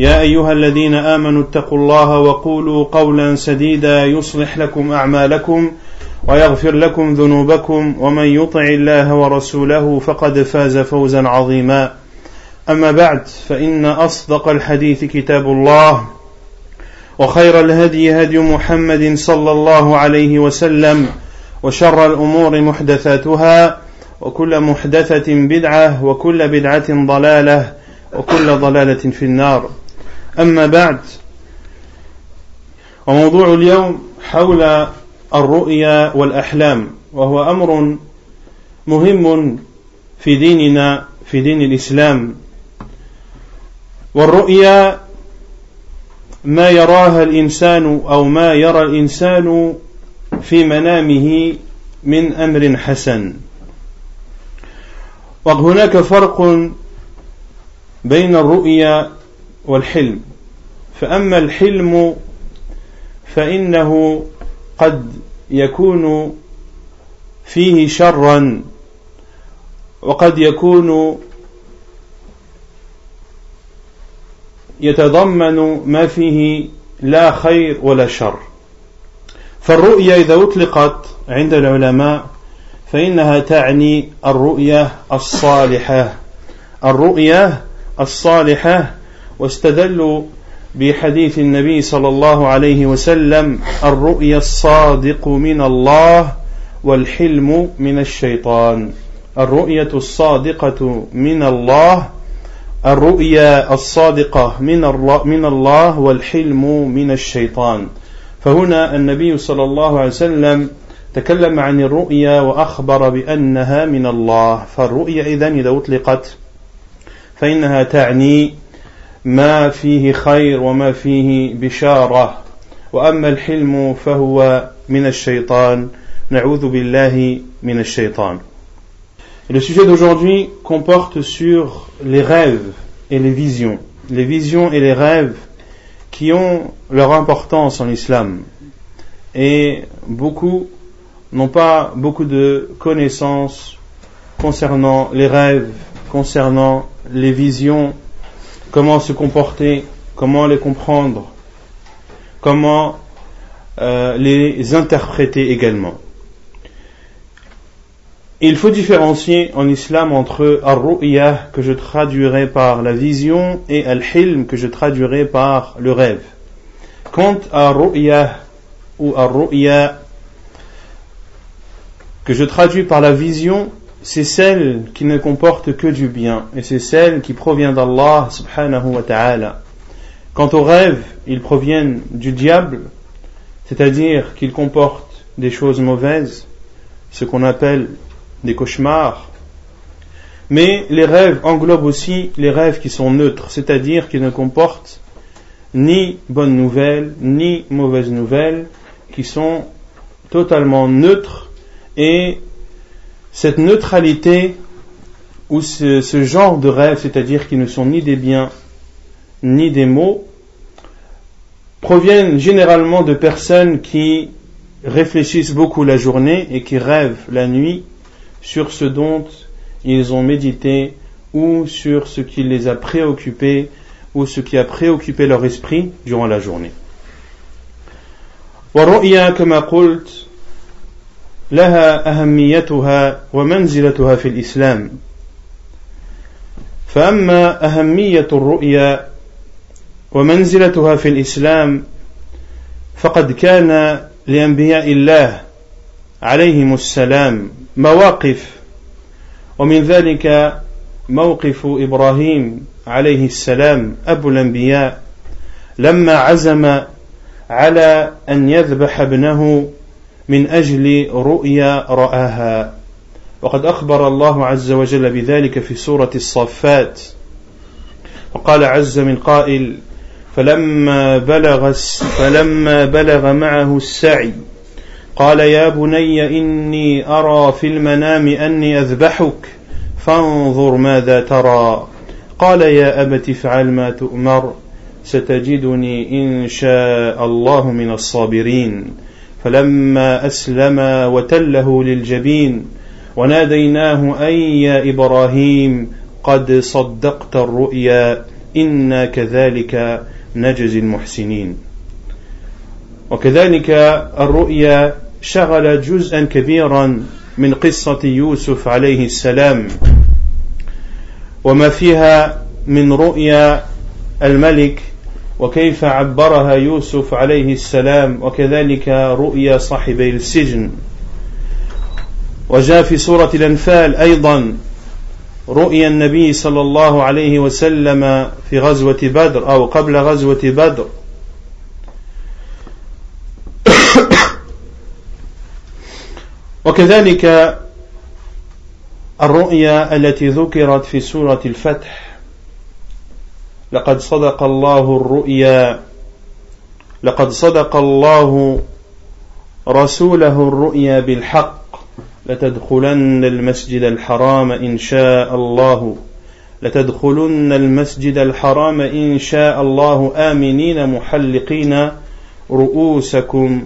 يا أيها الذين آمنوا اتقوا الله وقولوا قولا سديدا يصلح لكم أعمالكم ويغفر لكم ذنوبكم ومن يطع الله ورسوله فقد فاز فوزا عظيما. أما بعد فإن أصدق الحديث كتاب الله وخير الهدي هدي محمد صلى الله عليه وسلم وشر الأمور محدثاتها وكل محدثة بدعة وكل بدعة ضلالة وكل ضلالة في النار. أما بعد وموضوع اليوم حول الرؤيا والأحلام وهو أمر مهم في ديننا في دين الإسلام. والرؤيا ما يراها الإنسان أو ما يرى الإنسان في منامه من أمر حسن. وهناك فرق بين الرؤيا والحلم. فأما الحلم فإنه قد يكون فيه شرا وقد يكون يتضمن ما فيه لا خير ولا شر. فالرؤيا إذا أطلقت عند العلماء فإنها تعني الرؤية الصالحة. الرؤية الصالحة واستدلوا بحديث النبي صلى الله عليه وسلم الرؤيا الصادق من الله والحلم من الشيطان. الرؤية الصادقة من الله الرؤيا الصادقة من الله, من الله والحلم من الشيطان. فهنا النبي صلى الله عليه وسلم تكلم عن الرؤيا وأخبر بأنها من الله. فالرؤيا إذن إذا أطلقت فإنها تعني ما فيه خير وما فيه بشارة وأما الحلم فهو من الشيطان نعوذ بالله من الشيطان Le sujet d'aujourd'hui comporte sur les rêves et les visions. Les visions et les rêves qui ont leur importance en islam. Et beaucoup n'ont pas beaucoup de connaissances concernant les rêves, concernant les visions comment se comporter, comment les comprendre, comment euh, les interpréter également. Il faut différencier en islam entre ar-ru'ya que je traduirai par la vision et al-hilm que je traduirai par le rêve. Quant à ru'ya ou ar-ru'ya que je traduis par la vision, c'est celle qui ne comporte que du bien, et c'est celle qui provient d'Allah subhanahu wa ta'ala. Quant aux rêves, ils proviennent du diable, c'est-à-dire qu'ils comportent des choses mauvaises, ce qu'on appelle des cauchemars. Mais les rêves englobent aussi les rêves qui sont neutres, c'est-à-dire qui ne comportent ni bonnes nouvelles, ni mauvaises nouvelles, qui sont totalement neutres et cette neutralité ou ce, genre de rêve, c'est-à-dire qui ne sont ni des biens ni des maux, proviennent généralement de personnes qui réfléchissent beaucoup la journée et qui rêvent la nuit sur ce dont ils ont médité ou sur ce qui les a préoccupés ou ce qui a préoccupé leur esprit durant la journée. لها أهميتها ومنزلتها في الإسلام. فأما أهمية الرؤيا ومنزلتها في الإسلام فقد كان لأنبياء الله عليهم السلام مواقف ومن ذلك موقف إبراهيم عليه السلام أبو الأنبياء لما عزم على أن يذبح ابنه من أجل رؤيا رآها. وقد أخبر الله عز وجل بذلك في سورة الصفات. وقال عز من قائل فلما بلغ فلما بلغ معه السعي قال يا بني إني أرى في المنام أني أذبحك فانظر ماذا ترى. قال يا أبت افعل ما تؤمر ستجدني إن شاء الله من الصابرين. فلما أسلم وتله للجبين وناديناه أي يا إبراهيم قد صدقت الرؤيا إنا كذلك نجزي المحسنين. وكذلك الرؤيا شغل جزءا كبيرا من قصة يوسف عليه السلام. وما فيها من رؤيا الملك وكيف عبرها يوسف عليه السلام وكذلك رؤيا صاحبي السجن. وجاء في سورة الأنفال أيضا رؤيا النبي صلى الله عليه وسلم في غزوة بدر أو قبل غزوة بدر. وكذلك الرؤيا التي ذكرت في سورة الفتح. لقد صدق الله الرؤيا لقد صدق الله رسوله الرؤيا بالحق لتدخلن المسجد الحرام إن شاء الله لتدخلن المسجد الحرام إن شاء الله آمنين محلقين رؤوسكم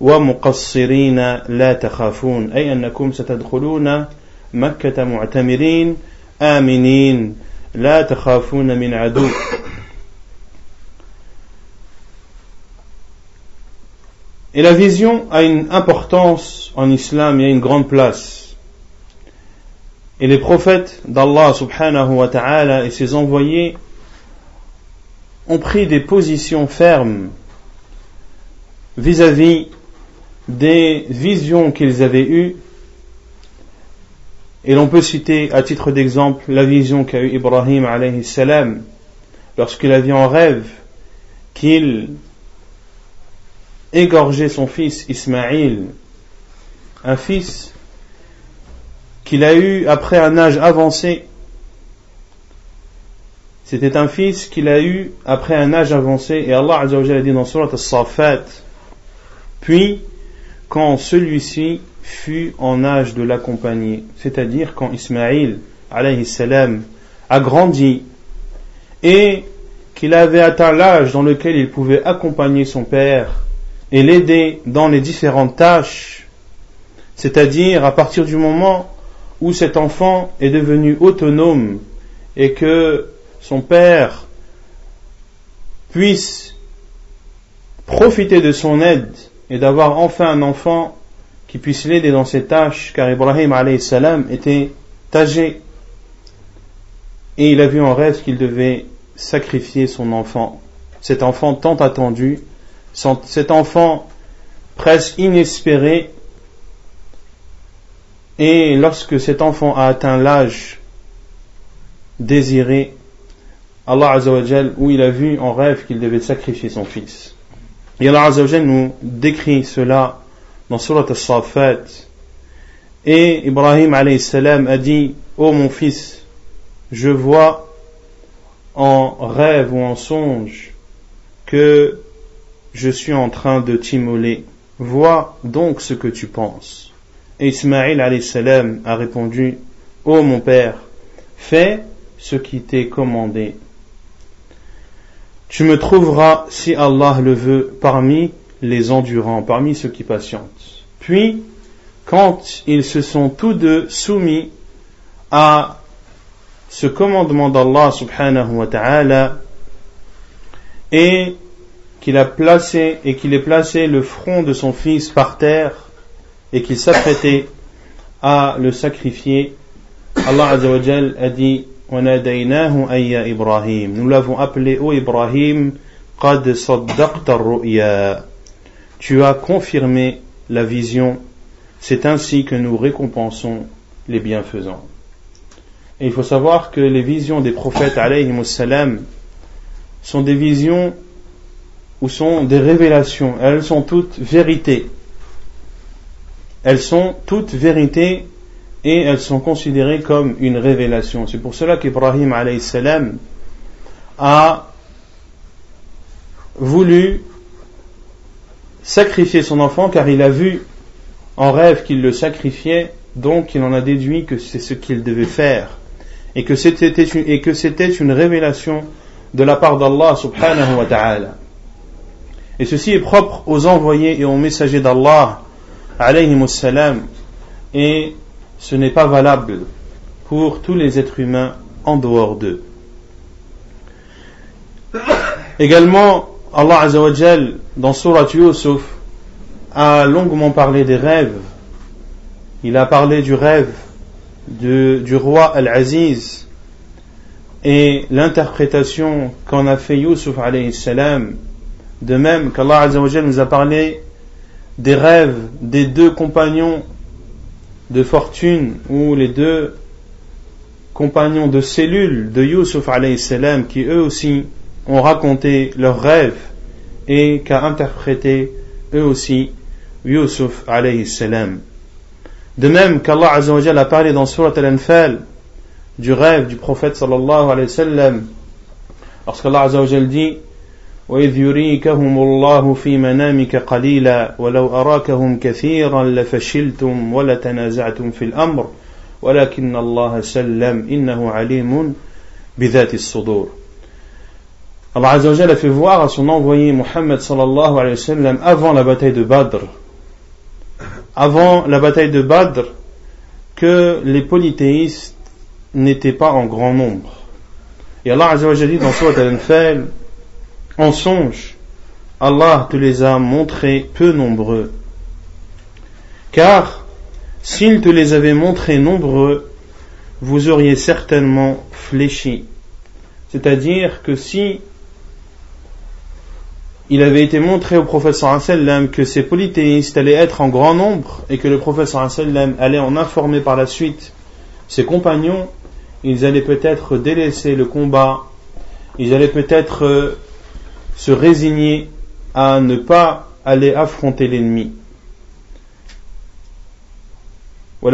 ومقصرين لا تخافون أي أنكم ستدخلون مكة معتمرين آمنين. لا تخافون من عدو Et la vision a une importance en islam, il y a une grande place. Et les prophètes d'Allah subhanahu wa ta'ala et ses envoyés ont pris des positions fermes vis-à-vis des visions qu'ils avaient eues. et l'on peut citer à titre d'exemple la vision qu'a eue Ibrahim alayhi salam lorsqu'il a vu en rêve qu'il égorger son fils Ismaïl, un fils qu'il a eu après un âge avancé. C'était un fils qu'il a eu après un âge avancé, et Allah a dit dans Surat As-Safat, puis quand celui-ci fut en âge de l'accompagner, c'est-à-dire quand Ismaïl alayhi salam a grandi et qu'il avait atteint l'âge dans lequel il pouvait accompagner son père et l'aider dans les différentes tâches, c'est-à-dire à partir du moment où cet enfant est devenu autonome et que son père puisse profiter de son aide et d'avoir enfin un enfant qui puisse l'aider dans ses tâches, car Ibrahim salam était âgé. Et il a vu en rêve qu'il devait sacrifier son enfant, cet enfant tant attendu cet enfant presque inespéré. Et lorsque cet enfant a atteint l'âge désiré, Allah Azzawajal, où il a vu en rêve qu'il devait sacrifier son fils. Et Allah Azzawajal nous décrit cela dans Surat As-Safat. Et Ibrahim salam a dit, ô oh mon fils, je vois en rêve ou en songe que je suis en train de t'immoler. Vois donc ce que tu penses. Et Ismaïl salam a répondu, Ô mon père, fais ce qui t'est commandé. Tu me trouveras, si Allah le veut, parmi les endurants, parmi ceux qui patientent. Puis, quand ils se sont tous deux soumis à ce commandement d'Allah subhanahu wa ta'ala et qu'il a placé et qu'il ait placé le front de son fils par terre et qu'il s'apprêtait à le sacrifier, Allah a dit Nous l'avons appelé ô Ibrahim, Tu as confirmé la vision, c'est ainsi que nous récompensons les bienfaisants. Et il faut savoir que les visions des prophètes salam sont des visions ou sont des révélations. Elles sont toutes vérités. Elles sont toutes vérités et elles sont considérées comme une révélation. C'est pour cela qu'Ibrahim salam a voulu sacrifier son enfant car il a vu en rêve qu'il le sacrifiait, donc il en a déduit que c'est ce qu'il devait faire et que c'était une, et que c'était une révélation de la part d'Allah subhanahu wa ta'ala. Et ceci est propre aux envoyés et aux messagers d'Allah alayhi et ce n'est pas valable pour tous les êtres humains en dehors d'eux. Également, Allah Azzawajal, dans Surat Yusuf, a longuement parlé des rêves. Il a parlé du rêve du roi Al-Aziz et l'interprétation qu'en a fait Yusuf alayhi salam, de même qu'Allah nous a parlé des rêves des deux compagnons de fortune ou les deux compagnons de cellule de Yusuf alayhi salam qui eux aussi ont raconté leurs rêves et qu'a interprété eux aussi Yusuf alayhi salam. De même qu'Allah Azzawajal a parlé dans Surat Al-Anfal du rêve du prophète sallallahu alayhi wa sallam, lorsqu'Allah Azzawajal dit وإذ يريكهم الله في منامك قليلا ولو أراكهم كثيرا لفشلتم ولتنازعتم في الأمر ولكن الله سلم إنه عليم بذات الصدور Allah Azzawajal a fait voir à son envoyé Muhammad sallallahu alayhi wa sallam avant la bataille de Badr avant la bataille de Badr que les polythéistes n'étaient pas en grand nombre. Et Allah Azzawajal dit dans Surat Al-Anfal, en songe, Allah te les a montrés peu nombreux. Car s'il te les avait montrés nombreux, vous auriez certainement fléchi. C'est-à-dire que si il avait été montré au professeur sallam que ces polythéistes allaient être en grand nombre et que le professeur sallam allait en informer par la suite ses compagnons, ils allaient peut-être délaisser le combat, ils allaient peut-être euh, se résigner à ne pas aller affronter l'ennemi. Et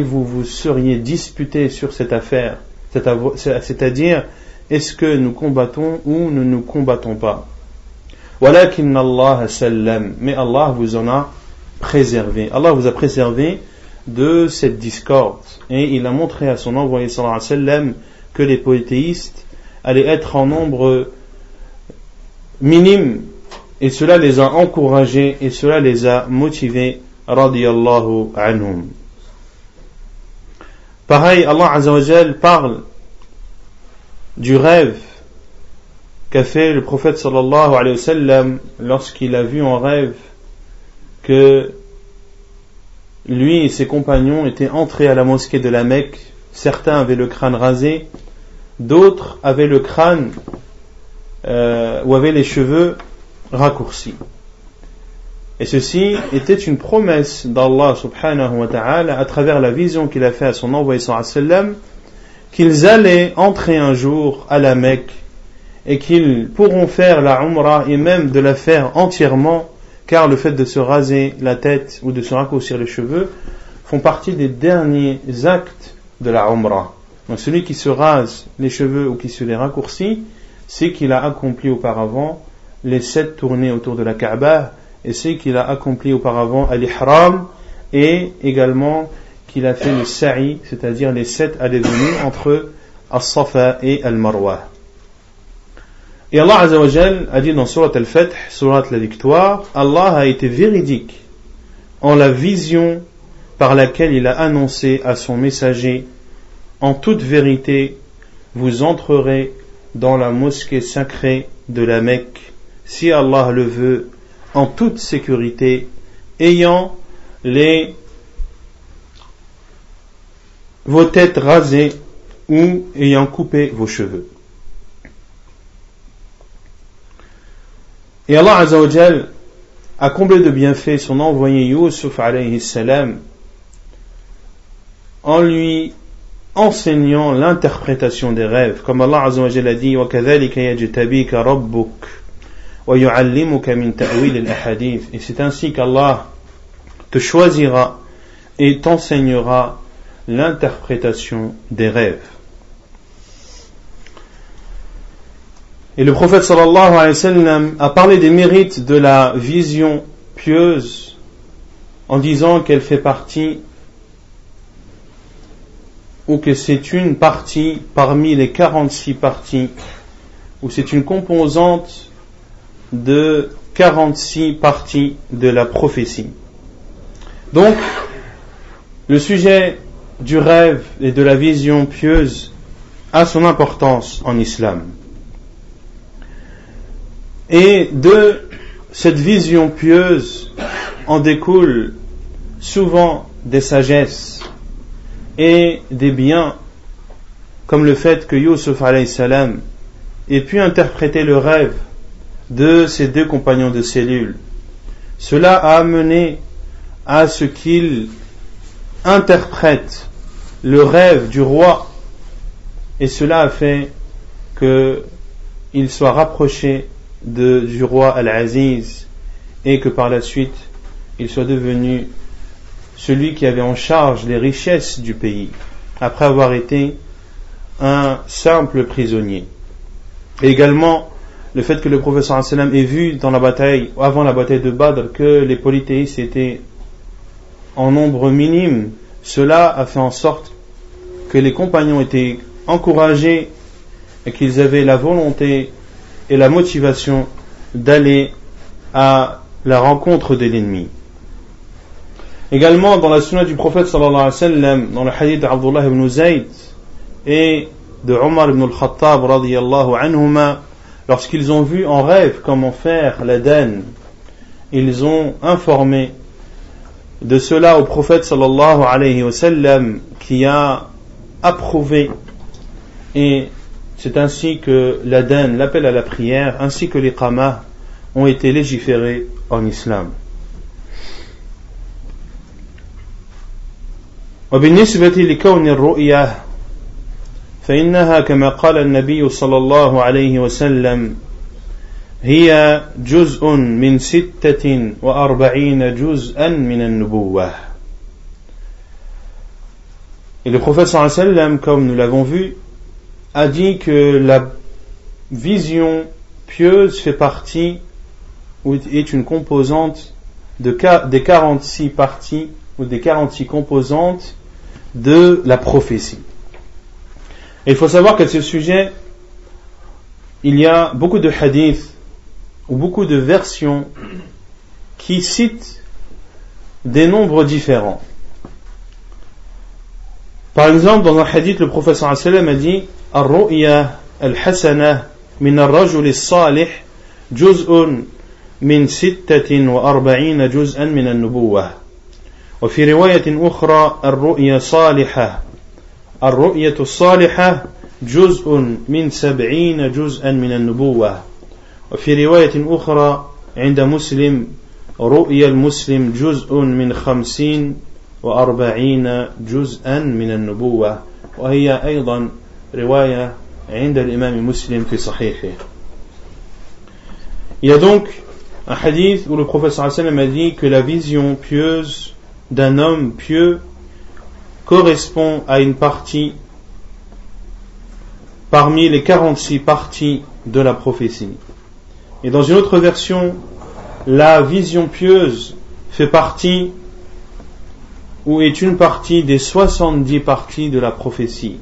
vous vous seriez disputé sur cette affaire, c'est-à-dire est-ce que nous combattons ou ne nous combattons pas Mais Allah vous en a préservé. Allah vous a préservé de cette discorde. Et il a montré à son envoyé que les polythéistes allaient être en nombre minime et cela les a encouragés et cela les a motivés radiyallahu anhum. Pareil, Allah parle du rêve qu'a fait le prophète sallallahu alayhi wa sallam lorsqu'il a vu en rêve que lui et ses compagnons étaient entrés à la mosquée de la Mecque. Certains avaient le crâne rasé, d'autres avaient le crâne euh, ou avaient les cheveux raccourcis. Et ceci était une promesse d'Allah subhanahu wa ta'ala à travers la vision qu'il a fait à son envoyé sallallahu alayhi wa sallam qu'ils allaient entrer un jour à la Mecque et qu'ils pourront faire la Umrah et même de la faire entièrement, car le fait de se raser la tête ou de se raccourcir les cheveux font partie des derniers actes de la Umrah. Donc celui qui se rase les cheveux ou qui se les raccourcit, c'est qu'il a accompli auparavant les sept tournées autour de la Kaaba et c'est qu'il a accompli auparavant al-Ihram et également qu'il a fait le sa'i, c'est-à-dire les sept allées-venues entre As-Safa et Al-Marwa. Et Allah a dit dans Surat Al-Fath, Surat la victoire, Allah a été véridique en la vision par laquelle il a annoncé à son messager, en toute vérité, vous entrerez dans la mosquée sacrée de la Mecque, si Allah le veut, en toute sécurité, ayant les vos têtes rasées ou ayant coupé vos cheveux. Et Allah Azzawajal a comblé de bienfaits son envoyé Yusuf alayhi salam en lui enseignant l'interprétation des rêves, comme Allah Azza wa Jalla dit وَكَذَلِكَ يَجْتَبِيكَ رَبُّكَ وَيُعَلِّمُكَ مِنْ تَأْوِيلِ الْأَحَادِيثِ Et c'est ainsi qu'Allah te choisira et t'enseignera l'interprétation des rêves. Et le prophète sallallahu alayhi wa sallam a parlé des mérites de la vision pieuse en disant qu'elle fait partie ou que c'est une partie parmi les 46 parties ou c'est une composante de 46 parties de la prophétie. Donc, le sujet du rêve et de la vision pieuse a son importance en islam. Et de cette vision pieuse en découle souvent des sagesses et des biens, comme le fait que Yusuf salam ait pu interpréter le rêve de ses deux compagnons de cellule. Cela a amené à ce qu'il interprète le rêve du roi et cela a fait qu'il soit rapproché de, du roi Al-Aziz et que par la suite il soit devenu celui qui avait en charge les richesses du pays après avoir été un simple prisonnier. Et également le fait que le professeur ait vu dans la bataille, avant la bataille de Badr, que les polythéistes étaient en nombre minime, cela a fait en sorte que les compagnons étaient encouragés et qu'ils avaient la volonté et la motivation d'aller à la rencontre de l'ennemi. Également dans la sunna du prophète sallallahu alayhi wa sallam, dans le hadith d'Abdullah ibn Zayd et de Omar ibn al-Khattab lorsqu'ils ont vu en rêve comment faire l'Aden, ils ont informé de cela au prophète sallallahu alayhi wa sallam qui a approuvé et c'est ainsi que l'Aden, l'appel à la prière, ainsi que les qamas ont été légiférés en islam. وبالنسبة لكون الرؤية فإنها كما قال النبي صلى الله عليه وسلم هي جزء من ستة وأربعين جزءا من النبوة Et le prophète sallam, comme nous l'avons vu, a dit que la vision pieuse fait partie ou est une composante de, des 46 parties ou des 46 composantes de la prophétie. Et il faut savoir qu'à ce sujet, il y a beaucoup de hadiths ou beaucoup de versions qui citent des nombres différents. Par exemple, dans un hadith, le professeur sallam a dit الرؤيا الحسنة من الرجل الصالح جزء من ستة وأربعين جزءا من النبوة وفي رواية أخرى الرؤيا صالحة الرؤية الصالحة جزء من سبعين جزءا من النبوة وفي رواية أخرى عند مسلم رؤيا المسلم جزء من خمسين وأربعين جزءا من النبوة وهي أيضا رواية عند الإمام مسلم في صحيحه Il y a donc un hadith où le professeur sallam a dit que la vision pieuse d'un homme pieux correspond à une partie parmi les 46 parties de la prophétie. Et dans une autre version, la vision pieuse fait partie ou est une partie des 70 parties de la prophétie.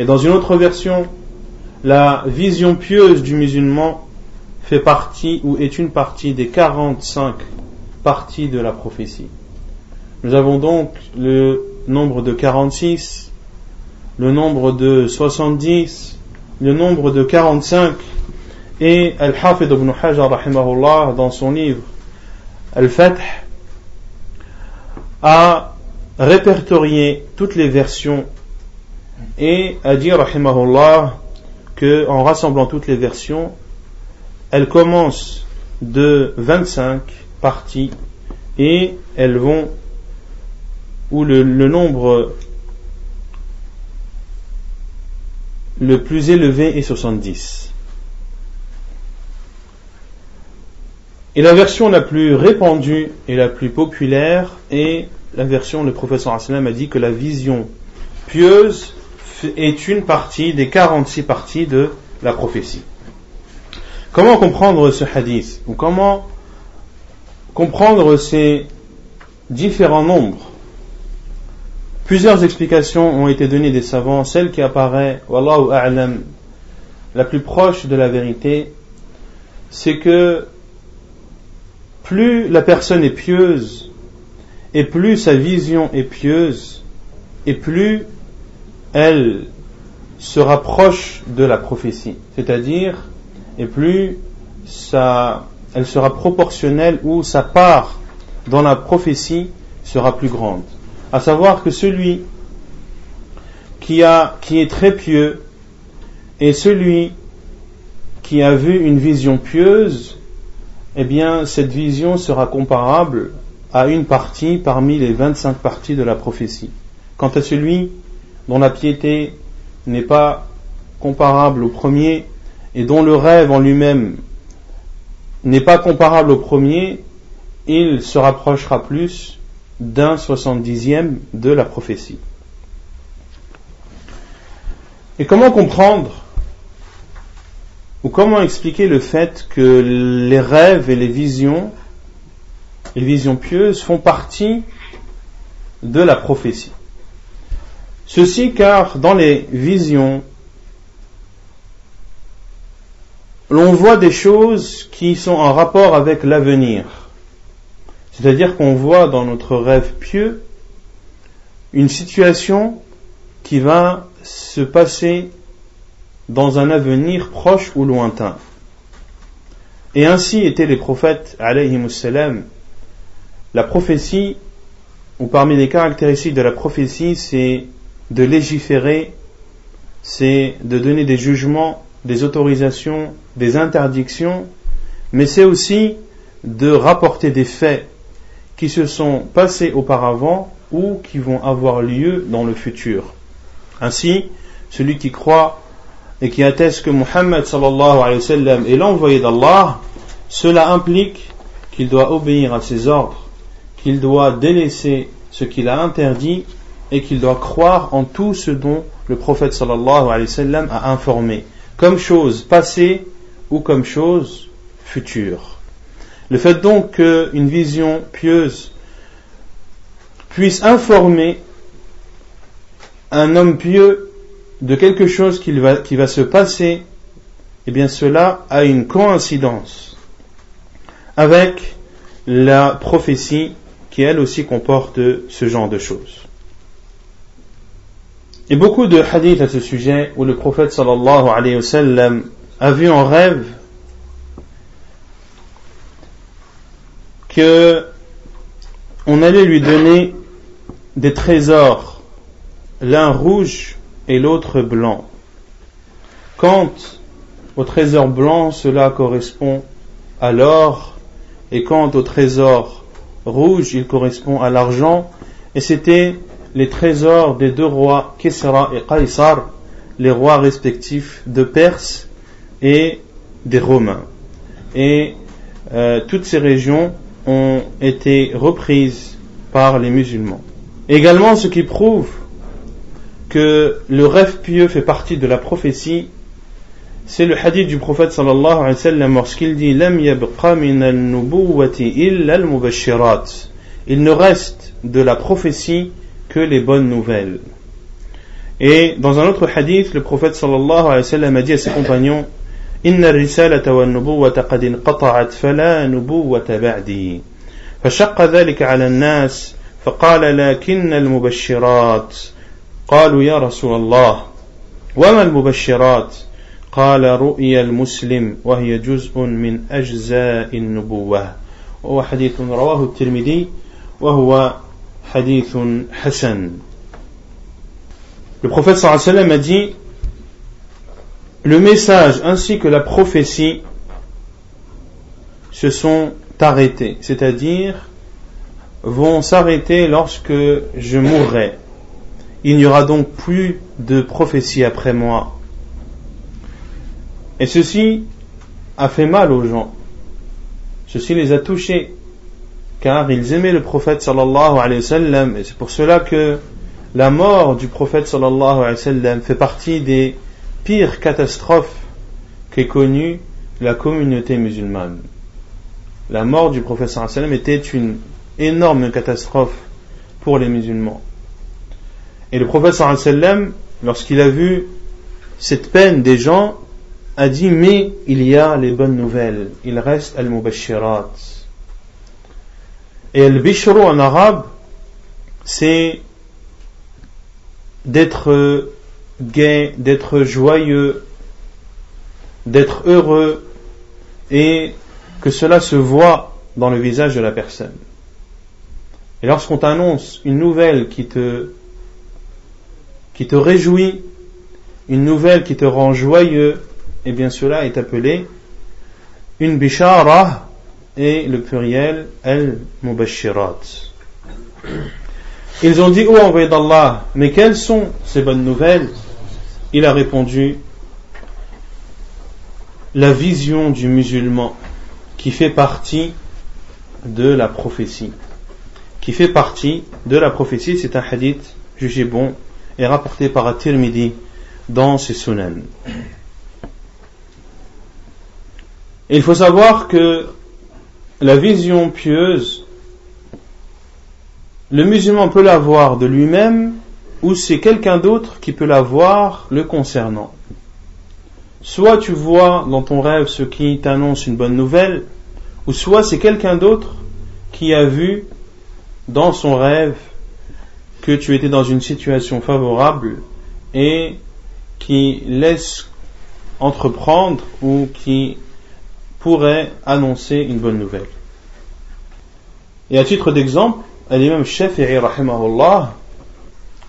Et dans une autre version, la vision pieuse du musulman fait partie ou est une partie des 45 parties de la prophétie. Nous avons donc le nombre de 46, le nombre de 70, le nombre de 45 et Al-Hafid ibn Hajar rahimahullah dans son livre Al-Fath a répertorié toutes les versions et a dit rahimahullah que en rassemblant toutes les versions elles commencent de 25 parties et elles vont où le, nombre le plus élevé est 70. Et la version la plus répandue et la plus populaire est la version, le professeur Aslam a dit que la vision pieuse est une partie des 46 parties de la prophétie. Comment comprendre ce hadith Ou comment comprendre ces différents nombres? Plusieurs explications ont été données des savants. Celle qui apparaît, Wallahu a'lam, la plus proche de la vérité, c'est que plus la personne est pieuse, et plus sa vision est pieuse, et plus elle se rapproche de la prophétie. C'est-à-dire, et plus elle sera proportionnelle ou sa part dans la prophétie sera plus grande. À savoir que celui qui, a, qui est très pieux et celui qui a vu une vision pieuse eh bien, cette vision sera comparable à une partie parmi les 25 parties de la prophétie. Quant à celui dont la piété n'est pas comparable au premier et dont le rêve en lui-même n'est pas comparable au premier, il se rapprochera plus d'un soixante-dixième de la prophétie. Et comment comprendre ou comment expliquer le fait que les rêves et les visions, les visions pieuses font partie de la prophétie Ceci car dans les visions, l'on voit des choses qui sont en rapport avec l'avenir. C'est-à-dire qu'on voit dans notre rêve pieux une situation qui va se passer dans un avenir proche ou lointain. Et ainsi étaient les prophètes, salam. La prophétie, ou parmi les caractéristiques de la prophétie, c'est de légiférer, c'est de donner des jugements, des autorisations, des interdictions, mais c'est aussi de rapporter des faits qui se sont passés auparavant ou qui vont avoir lieu dans le futur. Ainsi, celui qui croit et qui atteste que Muhammad est l'envoyé d'Allah, cela implique qu'il doit obéir à ses ordres, qu'il doit délaisser ce qu'il a interdit et qu'il doit croire en tout ce dont le prophète a informé, comme chose passée ou comme chose future. Le fait donc qu'une vision pieuse puisse informer un homme pieux de quelque chose qui va, qui va se passer, eh bien cela a une coïncidence avec la prophétie qui elle aussi comporte ce genre de choses. Et beaucoup de hadiths à ce sujet où le prophète sallallahu alayhi wa sallam a vu en rêve que on allait lui donner des trésors, l'un rouge et l'autre blanc. Quant au trésor blanc, cela correspond à l'or, et quant au trésor rouge, il correspond à l'argent, et c'était les trésors des deux rois, Kisra et Qaisar, les rois respectifs de Perse et des Romains. Et euh, toutes ces régions ont été reprises par les musulmans. Également, ce qui prouve que le rêve pieux fait partie de la prophétie, c'est le hadith du prophète sallallahu alayhi wa sallam lorsqu'il dit Lam yabqa min al-nubuwati illa al-mubashirat. Il ne reste de la prophétie que les bonnes nouvelles. Et dans un autre hadith, le prophète sallallahu alayhi wa sallam a dit à ses compagnons إن الرسالة والنبوة قد انقطعت فلا نبوة بعدي فشق ذلك على الناس فقال لكن المبشرات قالوا يا رسول الله وما المبشرات قال رؤيا المسلم وهي جزء من أجزاء النبوة وهو حديث رواه الترمذي وهو حديث حسن Le prophète sallam a dit Le message ainsi que la prophétie se sont arrêtés, c'est-à-dire vont s'arrêter lorsque je mourrai. Il n'y aura donc plus de prophétie après moi. Et ceci a fait mal aux gens. Ceci les a touchés car ils aimaient le prophète sallallahu alayhi wa sallam et c'est pour cela que la mort du prophète wa fait partie des pires catastrophes qu'ait connue la communauté musulmane. La mort du prophète sallallahu alayhi wa était une énorme catastrophe pour les musulmans. Et le prophète sallam, lorsqu'il a vu cette peine des gens, a dit mais il y a les bonnes nouvelles, il reste al-mubashirat. Et al-bishru en arabe, c'est d'être gai, d'être joyeux, d'être heureux et que cela se voit dans le visage de la personne. Et lorsqu'on t'annonce une nouvelle qui te, qui te réjouit, une nouvelle qui te rend joyeux, et bien cela est appelé une bishara et le pluriel al-mubashirat. Ils ont dit, oh envoyé d'Allah, mais quelles sont ces bonnes nouvelles? Il a répondu, la vision du musulman qui fait partie de la prophétie. Qui fait partie de la prophétie, c'est un hadith jugé bon et rapporté par At-Tirmidhi dans ses sunan il faut savoir que la vision pieuse, le musulman peut l'avoir de lui-même ou c'est quelqu'un d'autre qui peut l'avoir le concernant. Soit tu vois dans ton rêve ce qui t'annonce une bonne nouvelle, ou soit c'est quelqu'un d'autre qui a vu dans son rêve que tu étais dans une situation favorable et qui laisse entreprendre ou qui pourrait annoncer une bonne nouvelle. Et à titre d'exemple, l'imam Shafi'i rahimahullah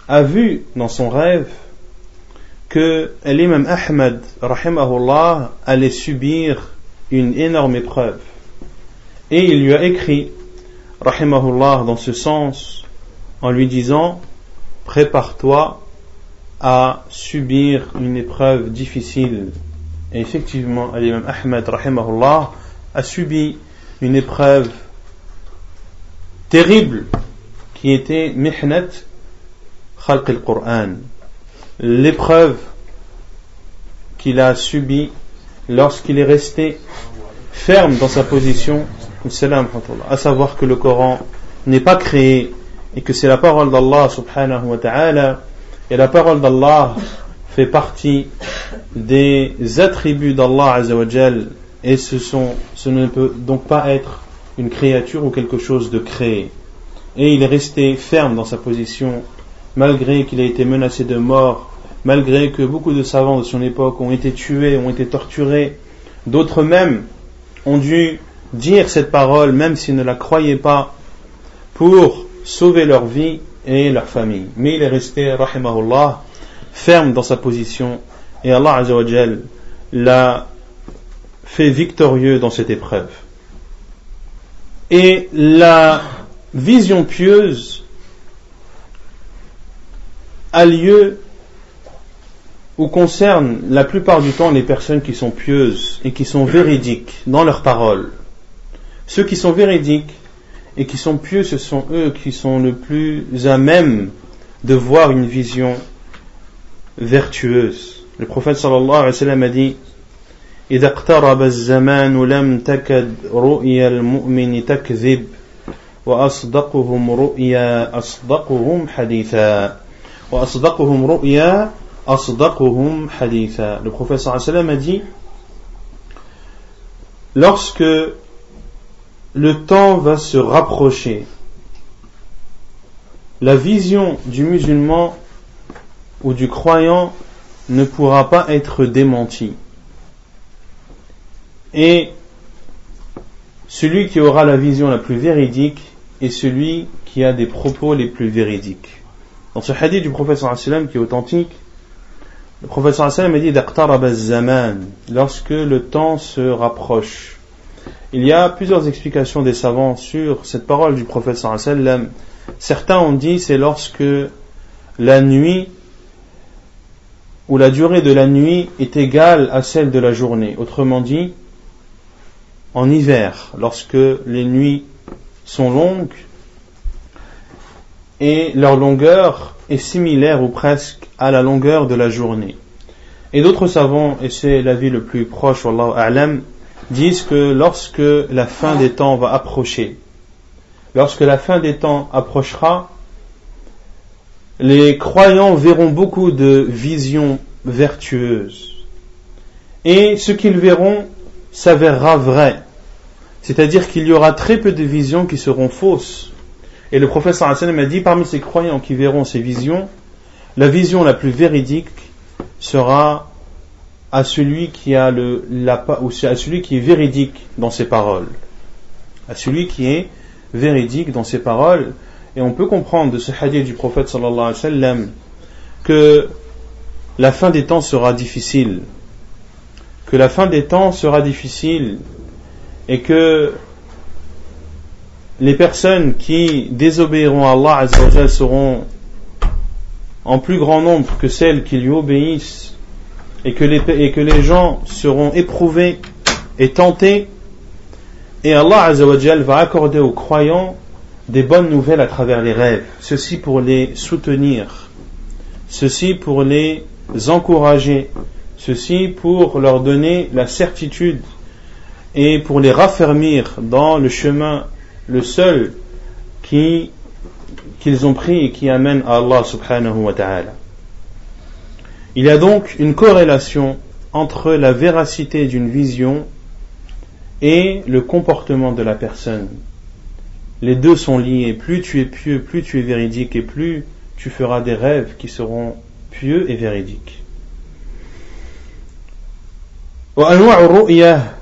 a vu dans son rêve que l'imam Ahmad rahimahullah allait subir une énorme épreuve. Et il lui a écrit rahimahullah dans ce sens en lui disant prépare-toi à subir une épreuve difficile et effectivement, l'imam Ahmed rahimahullah a subi une épreuve terrible qui était mihnat khalq al-Qur'an. L'épreuve qu'il a subie lorsqu'il est resté ferme dans sa position, à savoir que le Coran n'est pas créé et que c'est la parole d'Allah subhanahu wa ta'ala et la parole d'Allah fait partie des attributs d'Allah Azzawajal et ce, sont, ce ne peut donc pas être une créature ou quelque chose de créé. Et il est resté ferme dans sa position malgré qu'il a été menacé de mort, malgré que beaucoup de savants de son époque ont été tués, ont été torturés, d'autres même ont dû dire cette parole même s'ils ne la croyaient pas pour sauver leur vie et leur famille. Mais il est resté, rahimahullah, ferme dans sa position et Allah Azzawajal l'a fait victorieux dans cette épreuve. Et la vision pieuse a lieu ou concerne la plupart du temps les personnes qui sont pieuses et qui sont véridiques dans leurs paroles. Ceux qui sont véridiques et qui sont pieux, ce sont eux qui sont le plus à même de voir une vision vertueuse. Le prophète sallallahu alayhi wa sallam a dit إذا اقترب الزمان لم تكد رؤيا المؤمن تكذب وأصدقهم رؤيا أصدقهم حديثا وأصدقهم رؤيا أصدقهم حديثا Le prophète sallallahu alayhi wa sallam a dit Lorsque le temps va se rapprocher, la vision du musulman ou du croyant ne pourra pas être démenti. Et celui qui aura la vision la plus véridique est celui qui a des propos les plus véridiques. Dans ce hadith du prophète sallam qui est authentique, le prophète sallam a dit lorsque le temps se rapproche. Il y a plusieurs explications des savants sur cette parole du prophète sallam. Certains ont dit c'est lorsque la nuit où la durée de la nuit est égale à celle de la journée. Autrement dit, en hiver, lorsque les nuits sont longues et leur longueur est similaire ou presque à la longueur de la journée. Et d'autres savants, et c'est l'avis le plus proche, a'lam, disent que lorsque la fin des temps va approcher, lorsque la fin des temps approchera, les croyants verront beaucoup de visions vertueuses. Et ce qu'ils verront s'avérera vrai. C'est-à-dire qu'il y aura très peu de visions qui seront fausses. Et le professeur Hassan m'a dit, parmi ces croyants qui verront ces visions, la vision la plus véridique sera à celui qui a le, la, ou à celui qui est véridique dans ses paroles. À celui qui est véridique dans ses paroles. Et on peut comprendre de ce hadith du prophète sallallahu alayhi wa sallam que la fin des temps sera difficile. Que la fin des temps sera difficile et que les personnes qui désobéiront à Allah seront en plus grand nombre que celles qui lui obéissent et que les, et que les gens seront éprouvés et tentés. Et Allah va accorder aux croyants des bonnes nouvelles à travers les rêves, ceci pour les soutenir, ceci pour les encourager, ceci pour leur donner la certitude et pour les raffermir dans le chemin, le seul qui qu'ils ont pris et qui amène à Allah subhanahu wa ta'ala. Il y a donc une corrélation entre la véracité d'une vision et le comportement de la personne. Les deux sont liés. Plus tu es pieux, plus tu es véridique et plus tu feras des rêves qui seront pieux et véridiques. وأنواع الرؤية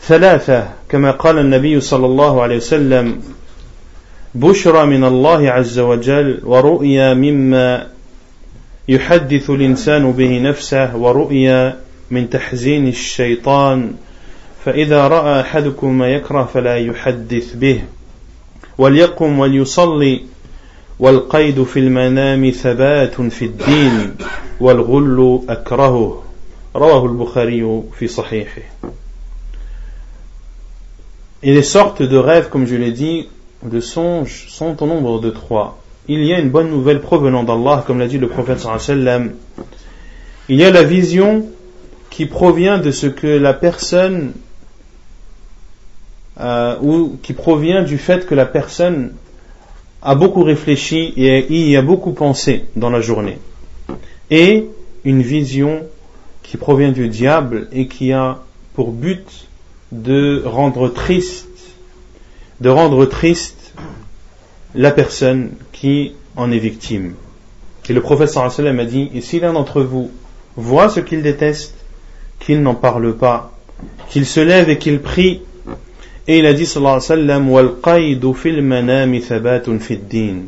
ثلاثة كما قال النبي صلى الله عليه وسلم بشرى من الله عز وجل ورؤيا مما يحدث الإنسان به نفسه ورؤيا من تحزين الشيطان فإذا رأى أحدكم ما يكره فلا يحدث به. وليقم وليصلي والقيد في المنام ثبات في الدين والغل أكرهه. رواه البخاري في صحيحه. Et les sortes de rêves, comme je l'ai dit, de songes, sont au nombre de trois. Il y a une bonne nouvelle provenant d'Allah, comme l'a dit le prophète sallam. Il y a la vision qui provient de ce que la personne euh, ou qui provient du fait que la personne a beaucoup réfléchi et y a beaucoup pensé dans la journée. Et une vision qui provient du diable et qui a pour but de rendre triste, de rendre triste la personne qui en est victime. Et le prophète sallam a dit, et si l'un d'entre vous voit ce qu'il déteste, qu'il n'en parle pas, qu'il se lève et qu'il prie et il a dit sallallahu alayhi wa sallam fil manam thabatun fid din.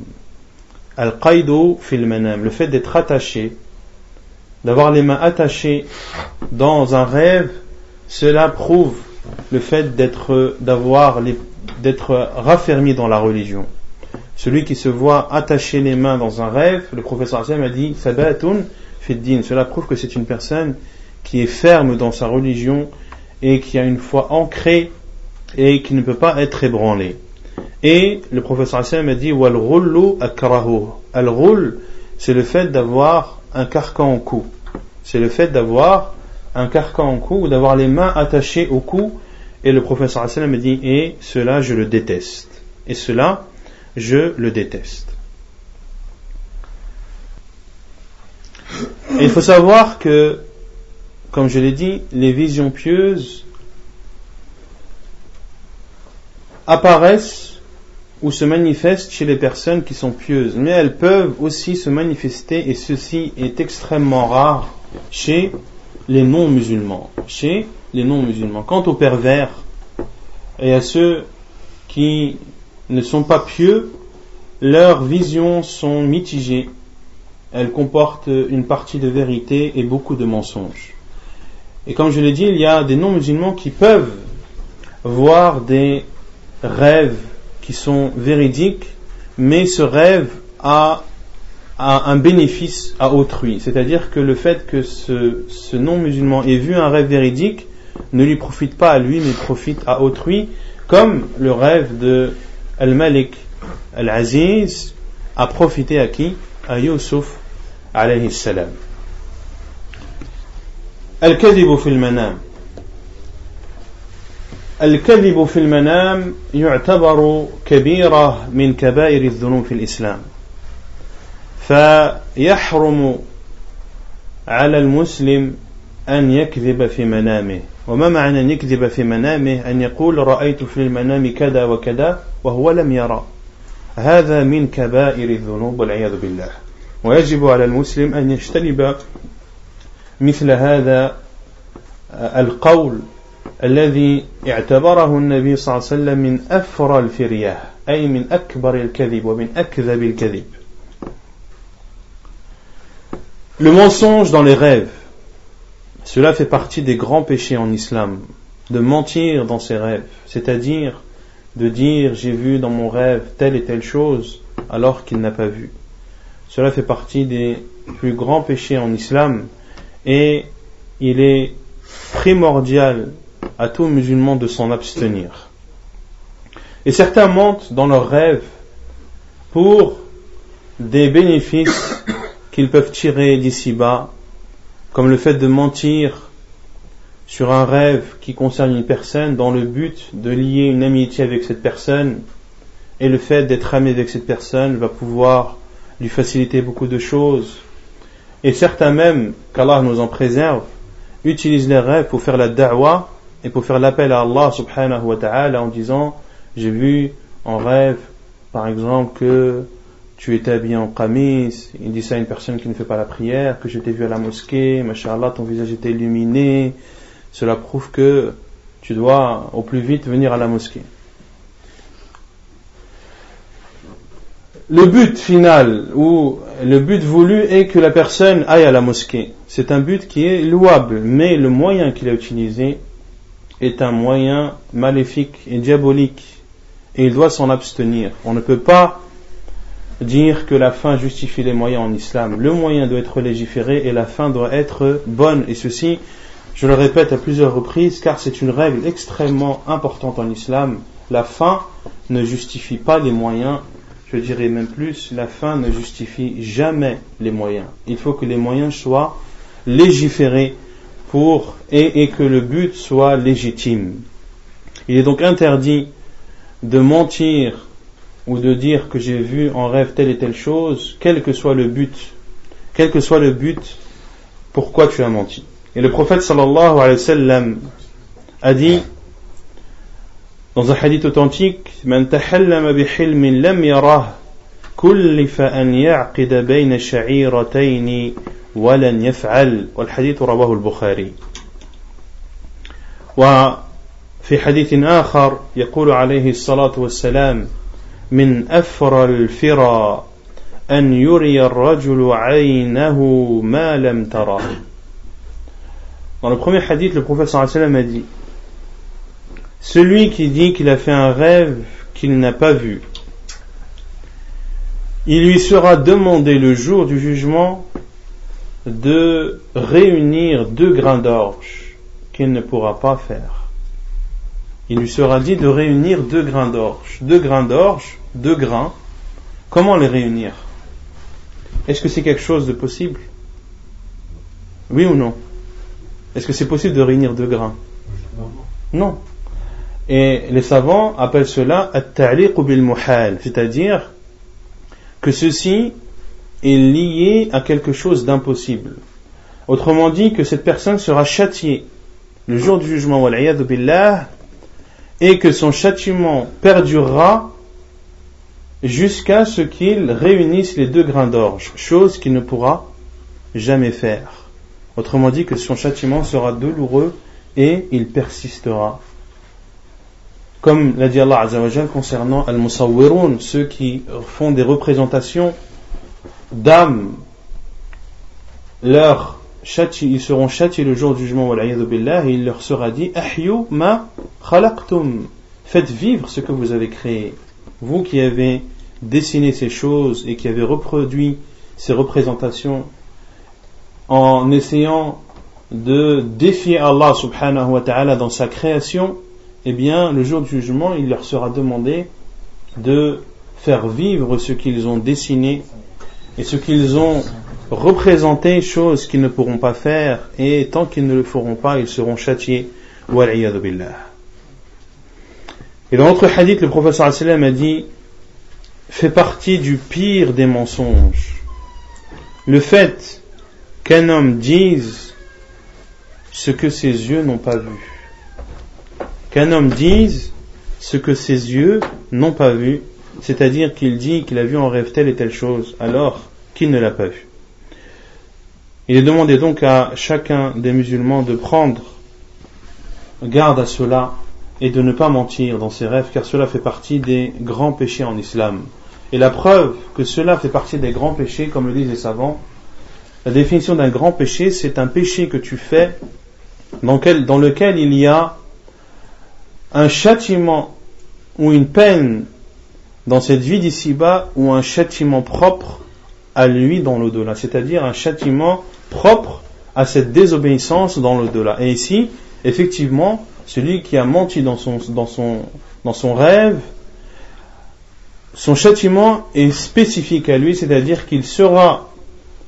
Al fil manam, le fait d'être attaché, d'avoir les mains attachées dans un rêve, cela prouve le fait d'être d'avoir d'être raffermi dans la religion. Celui qui se voit attacher les mains dans un rêve, le professeur Hassan a dit Thabatun fid din. Cela prouve que c'est une personne qui est ferme dans sa religion et qui a une foi ancrée et qui ne peut pas être ébranlé. Et le professeur Hassan a dit Wal akrahu. Al c'est le fait d'avoir un carcan au cou. C'est le fait d'avoir un carcan au cou ou d'avoir les mains attachées au cou. Et le professeur Hassan a dit Et cela, je le déteste. Et cela, je le déteste. Il faut savoir que, comme je l'ai dit, les visions pieuses apparaissent ou se manifestent chez les personnes qui sont pieuses, mais elles peuvent aussi se manifester, et ceci est extrêmement rare, chez les non-musulmans. Chez les non-musulmans. Quant aux pervers et à ceux qui ne sont pas pieux, leurs visions sont mitigées. Elles comportent une partie de vérité et beaucoup de mensonges. Et comme je l'ai dit, il y a des non-musulmans qui peuvent voir des rêves qui sont véridiques, mais ce rêve a un bénéfice à autrui. C'est-à-dire que le fait que ce, non-musulman ait vu un rêve véridique ne lui profite pas à lui, mais profite à autrui, comme le rêve de Al-Malik Al-Aziz a profité à qui. الكذب في المنام. الكذب في المنام يعتبر كبيرة من كبائر الذنوب في الإسلام. فيحرم على المسلم أن يكذب في منامه. وما معنى أن يكذب في منامه؟ أن يقول رأيت في المنام كذا وكذا وهو لم يرى. هذا من كبائر الذنوب والعياذ بالله. ويجب على المسلم أن يجتنب مثل هذا القول الذي اعتبره النبي صلى الله عليه وسلم من أفرى الفرياه أي من أكبر الكذب ومن أكذب الكذب. Le mensonge dans les rêves, cela fait partie des grands péchés en islam, de mentir dans ses rêves, c'est-à-dire de dire j'ai vu dans mon rêve telle et telle chose alors qu'il n'a pas vu. Cela fait partie des plus grands péchés en islam et il est primordial à tout musulman de s'en abstenir. Et certains mentent dans leurs rêves pour des bénéfices qu'ils peuvent tirer d'ici-bas, comme le fait de mentir sur un rêve qui concerne une personne dans le but de lier une amitié avec cette personne, et le fait d'être ami avec cette personne va pouvoir lui faciliter beaucoup de choses. Et certains même, qu'Allah nous en préserve, utilisent les rêves pour faire la da'wah et pour faire l'appel à Allah subhanahu wa ta'ala en disant j'ai vu en rêve par exemple que tu étais habillé en qamis, il dit ça à une personne qui ne fait pas la prière, que je t'ai vu à la mosquée, machallah, ton visage était illuminé, cela prouve que tu dois au plus vite venir à la mosquée. Le but final ou le but voulu est que la personne aille à la mosquée. C'est un but qui est louable, mais le moyen qu'il a utilisé est un moyen maléfique et diabolique et il doit s'en abstenir. On ne peut pas dire que la fin justifie les moyens en islam. Le moyen doit être légiféré et la fin doit être bonne. Et ceci, je le répète à plusieurs reprises, car c'est une règle extrêmement importante en islam. La fin ne justifie pas les moyens. Je dirais même plus, la fin ne justifie jamais les moyens. Il faut que les moyens soient légiférés pour et, et que le but soit légitime. Il est donc interdit de mentir ou de dire que j'ai vu en rêve telle et telle chose, quel que soit le but, quel que soit le but, pourquoi tu as menti. Et le prophète sallallahu alayhi wa sallam a dit dans un hadith authentique, من تحلم بحلم لم يره كلف أن يعقد بين شعيرتين ولن يفعل والحديث رواه البخاري وفي حديث آخر يقول عليه الصلاة والسلام من أفر الفرى أن يري الرجل عينه ما لم ترى Dans le premier hadith, le prophète sallallahu alayhi wa sallam a dit Celui qui dit qu'il a fait un rêve qu'il n'a pas vu, il lui sera demandé le jour du jugement de réunir deux grains d'orge qu'il ne pourra pas faire. Il lui sera dit de réunir deux grains d'orge. Deux grains d'orge, deux grains, comment les réunir? Est-ce que c'est quelque chose de possible? Oui ou non? Est-ce que c'est possible de réunir deux grains? Non. Et les savants appellent cela at-ta'liq bil muhal, c'est-à-dire que ceci est lié à quelque chose d'impossible. Autrement dit, que cette personne sera châtiée le jour du jugement, et que son châtiment perdurera jusqu'à ce qu'il réunisse les deux grains d'orge, chose qu'il ne pourra jamais faire. Autrement dit que son châtiment sera douloureux et il persistera. Comme l'a dit Allah Azzawajal concernant Al-Musawwirun, ceux qui font des représentations d'âmes, leur ils seront châtiés le jour du jugement, et il leur sera dit ma khalaqtum. Faites vivre ce que vous avez créé. Vous qui avez dessiné ces choses et qui avez reproduit ses représentations, en essayant de défier Allah subhanahu wa ta'ala dans sa création, eh bien, le jour du jugement, il leur sera demandé de faire vivre ce qu'ils ont dessiné et ce qu'ils ont représenté, chose qu'ils ne pourront pas faire, et tant qu'ils ne le feront pas, ils seront châtiés. Et dans notre hadith, le professeur a dit fait partie du pire des mensonges. Le fait qu'un homme dise ce que ses yeux n'ont pas vu. Qu'un homme dise ce que ses yeux n'ont pas vu, c'est-à-dire qu'il dit qu'il a vu en rêve telle et telle chose, alors qu'il ne l'a pas vu. Il est demandé donc à chacun des musulmans de prendre garde à cela et de ne pas mentir dans ses rêves, car cela fait partie des grands péchés en islam. Et la preuve que cela fait partie des grands péchés, comme le disent les savants, la définition d'un grand péché, c'est un péché que tu fais dans, dans lequel il y a un châtiment ou une peine dans cette vie d'ici-bas ou un châtiment propre à lui dans l'au-delà, c'est-à-dire un châtiment propre à cette désobéissance dans l'au-delà. Et ici, effectivement, celui qui a menti dans son, dans son, dans son rêve, son châtiment est spécifique à lui, c'est-à-dire qu'il sera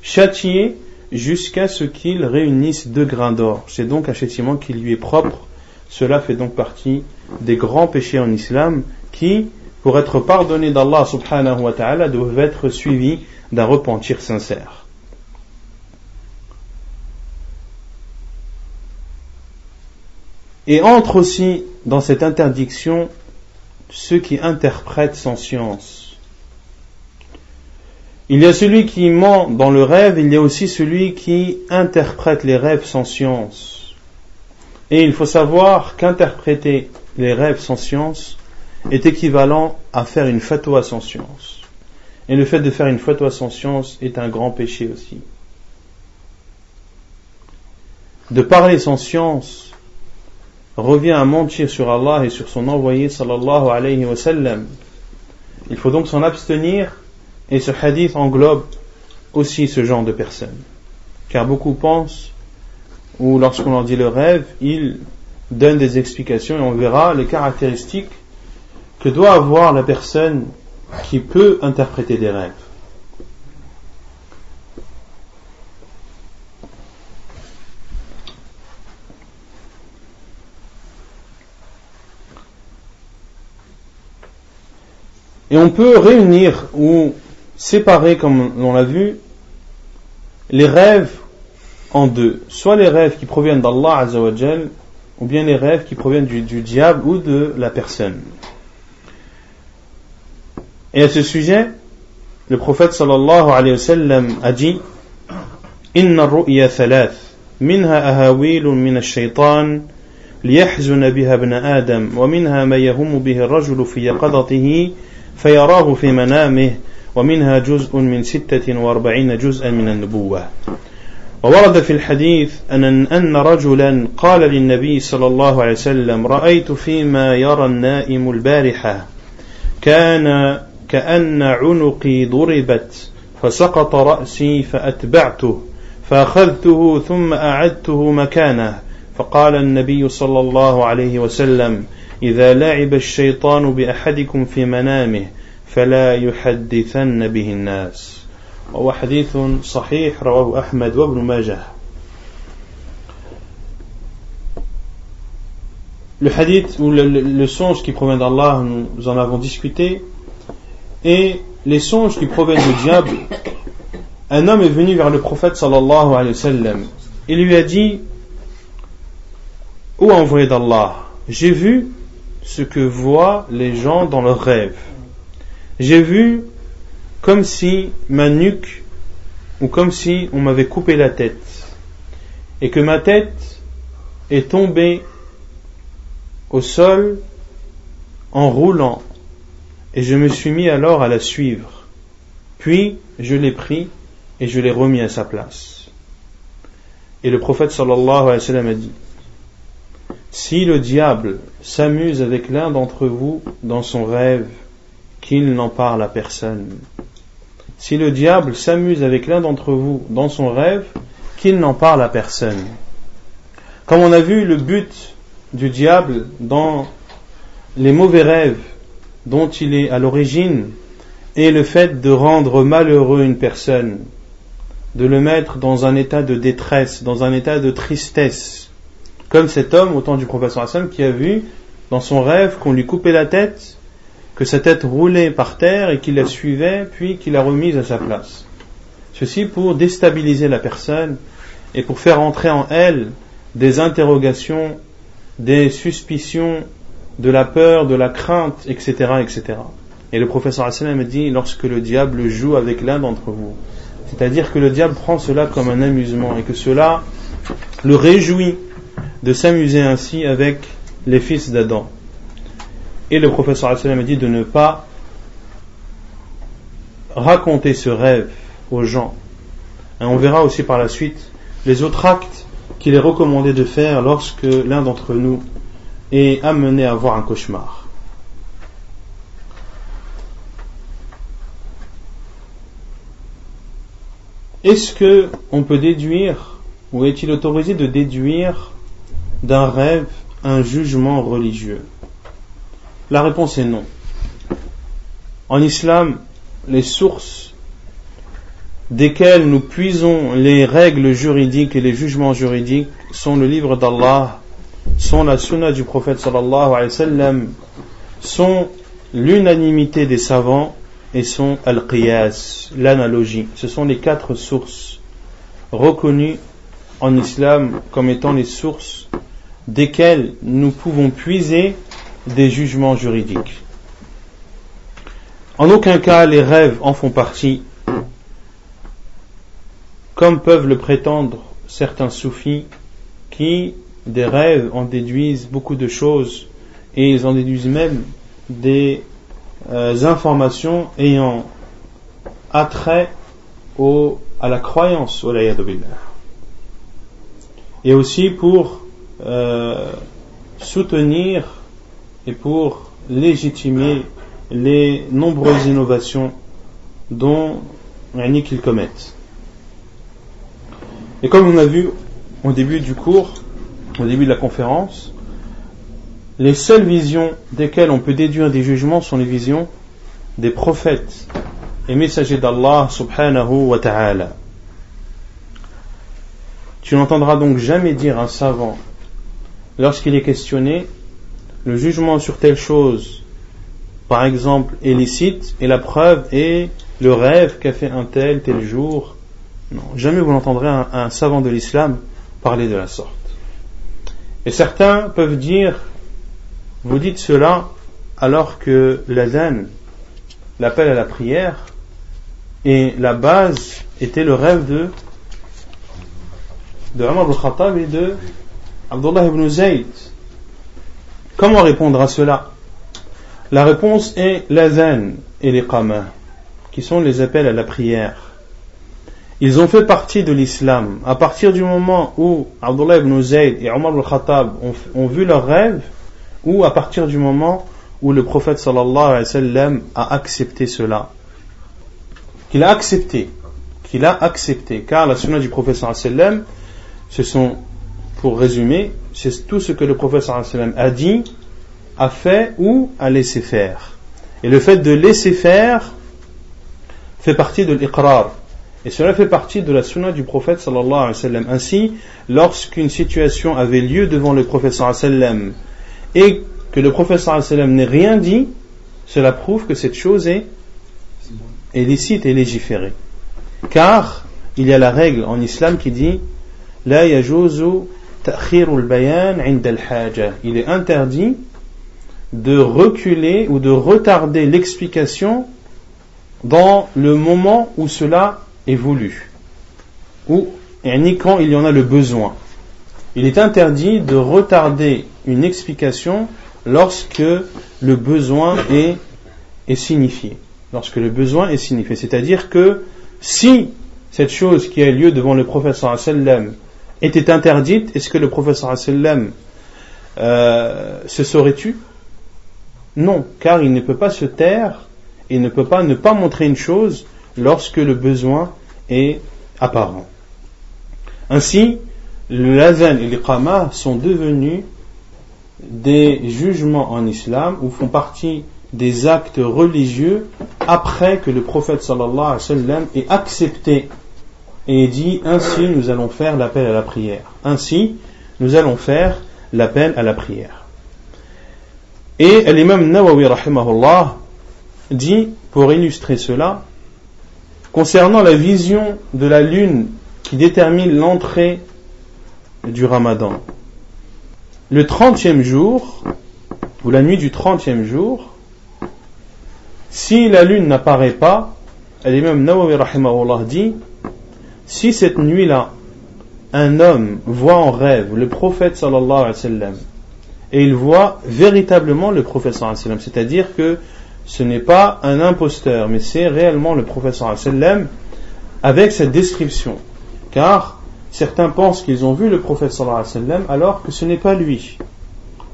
châtié jusqu'à ce qu'il réunisse deux grains d'or. C'est donc un châtiment qui lui est propre. Cela fait donc partie des grands péchés en islam qui, pour être pardonnés d'Allah subhanahu wa ta'ala, doivent être suivis d'un repentir sincère. Et entre aussi dans cette interdiction ceux qui interprètent sans science. Il y a celui qui ment dans le rêve, il y a aussi celui qui interprète les rêves sans science. Et il faut savoir qu'interpréter les rêves sans science est équivalent à faire une fatwa sans science. Et le fait de faire une fatwa sans science est un grand péché aussi. De parler sans science revient à mentir sur Allah et sur son envoyé sallallahu alayhi wa sallam. Il faut donc s'en abstenir et ce hadith englobe aussi ce genre de personnes. Car beaucoup pensent, ou lorsqu'on leur dit le rêve, ils donnent des explications et on verra les caractéristiques que doit avoir la personne qui peut interpréter des rêves. Et on peut réunir ou séparer, comme on l'a vu, les rêves en deux. Soit les rêves qui proviennent d'Allah Azzawajal, ou bien les rêves qui proviennent du, du, diable ou de la personne. Et à ce sujet, le prophète sallallahu alayhi wa sallam a dit Inna ru'ya thalath, minha ahawilun min ash-shaytan, liyahzuna biha ibn Adam, wa minha ma yahumu bihi ar-rajulu fi yaqadatihi, فيراه في منامه ومنها جزء من ستة وأربعين جزءا من النبوة. وورد في الحديث أن, أن رجلا قال للنبي صلى الله عليه وسلم رأيت فيما يرى النائم البارحة. كان كأن عنقي ضربت فسقط رأسي فأتبعته فأخذته ثم أعدته مكانه. فقال النبي صلى الله عليه وسلم إذا لعب الشيطان بأحدكم في منامه فلا يحدثن به الناس وهو حديث صحيح رواه أحمد وابن ماجه Le hadith ou le, le, le songe qui provient d'Allah, nous en avons discuté, et les songes qui proviennent du diable, un homme est venu vers le prophète sallallahu alayhi wa sallam. Il lui a dit, Ô envoyé d'Allah, j'ai vu ce que voient les gens dans leurs rêves. J'ai vu comme si ma nuque ou comme si on m'avait coupé la tête et que ma tête est tombée au sol en roulant et je me suis mis alors à la suivre. Puis je l'ai pris et je l'ai remis à sa place. Et le prophète sallallahu alayhi wa sallam a dit si le diable s'amuse avec l'un d'entre vous dans son rêve, qu'il n'en parle à personne. si le diable s'amuse avec l'un d'entre vous dans son rêve, qu'il n'en parle à personne. Comme on a vu le but du diable dans les mauvais rêves dont il est à l'origine est le fait de rendre malheureux une personne, de le mettre dans un état de détresse, dans un état de tristesse, comme cet homme au temps du professeur Hassan qui a vu dans son rêve qu'on lui coupait la tête, que sa tête roulait par terre et qu'il la suivait, puis qu'il la remise à sa place. Ceci pour déstabiliser la personne et pour faire entrer en elle des interrogations, des suspicions, de la peur, de la crainte, etc., etc. Et le professeur Hassan dit lorsque le diable joue avec l'un d'entre vous, c'est-à-dire que le diable prend cela comme un amusement et que cela le réjouit de s'amuser ainsi avec les fils d'Adam. Et le professeur a dit de ne pas raconter ce rêve aux gens. On verra aussi par la suite les autres actes qu'il est recommandé de faire lorsque l'un d'entre nous est amené à avoir un cauchemar. Est-ce que on peut déduire ou est-il autorisé de déduire d'un rêve un jugement religieux La réponse est non. En islam, les sources desquelles nous puisons les règles juridiques et les jugements juridiques sont le livre d'Allah, sont la sunna du prophète sallallahu alayhi wa sont l'unanimité des savants et sont al-qiyas, l'analogie. Ce sont les quatre sources reconnues en islam comme étant les sources desquelles nous pouvons puiser des jugements juridiques. En aucun cas les rêves en font partie, comme peuvent le prétendre certains soufis qui des rêves en déduisent beaucoup de choses et ils en déduisent même des euh, informations ayant attrait à la croyance au et aussi pour euh, soutenir et pour légitimer les nombreuses innovations dont qu'ils commettent. Et comme on a vu au début du cours, au début de la conférence, les seules visions desquelles on peut déduire des jugements sont les visions des prophètes et messagers d'Allah subhanahu wa ta'ala. Tu n'entendras donc jamais dire un savant, lorsqu'il est questionné, le jugement sur telle chose, par exemple, est licite, et la preuve est le rêve qu'a fait un tel tel jour. Non, jamais vous n'entendrez un, savant de l'islam parler de la sorte. Et certains peuvent dire vous dites cela alors que l'azan, l'appel à la prière, et la base était le rêve de de Omar al-Khattab et de Abdullah ibn Zayd. Comment répondre à cela? La réponse est l'azan et les qama, qui sont les appels à la prière. Ils ont fait partie de l'islam. À partir du moment où Abdullah ibn Zayd et Omar al-Khattab ont, vu leur rêve, ou à partir du moment où le prophète sallallahu alayhi wa sallam a accepté cela. Qu'il a accepté. Qu'il a accepté. Car la sunna du prophète sallallahu alayhi wa sallam, ce sont, pour résumer, c'est tout ce que le prophète sallallahu a dit, a fait ou a laissé faire. Et le fait de laisser faire fait partie de l'iqrar. Et cela fait partie de la sunna du prophète sallallahu. Ainsi, lorsqu'une situation avait lieu devant le prophète sallallahu et que le professeur n'ait rien dit, cela prouve que cette chose est, licite et légiférée. Car il y a la règle en islam qui dit La yajuzu Il est interdit de reculer ou de retarder l'explication dans le moment où cela est voulu ou ni quand il y en a le besoin. Il est interdit de retarder une explication lorsque le besoin est, signifié. C'est-à-dire que si cette chose qui a lieu devant le professeur sallam était interdite, est-ce que le professeur se saurait-tu Non, car il ne peut pas se taire et ne peut pas ne pas montrer une chose lorsque le besoin est apparent. Ainsi, l'azan et l'iqama sont devenus des jugements en islam ou font partie des actes religieux après que le prophète sallallahu alayhi wa sallam ait accepté et dit ainsi nous allons faire l'appel à la prière. Ainsi nous allons faire l'appel à la prière. Et l'imam Nawawi rahimahullah dit pour illustrer cela concernant la vision de la lune qui détermine l'entrée du ramadan. Le trentième jour, ou la nuit du trentième jour, si la lune n'apparaît pas, l'imam Nawawi rahimahullah dit, si cette nuit-là, un homme voit en rêve le prophète sallallahu alayhi wa sallam, et il voit véritablement le prophète sallallahu alayhi wa sallam, c'est-à-dire que ce n'est pas un imposteur, mais c'est réellement le prophète sallallahu alayhi wa sallam, avec cette description. Car certains pensent qu'ils ont vu le prophète sallallahu alayhi wa sallam alors que ce n'est pas lui.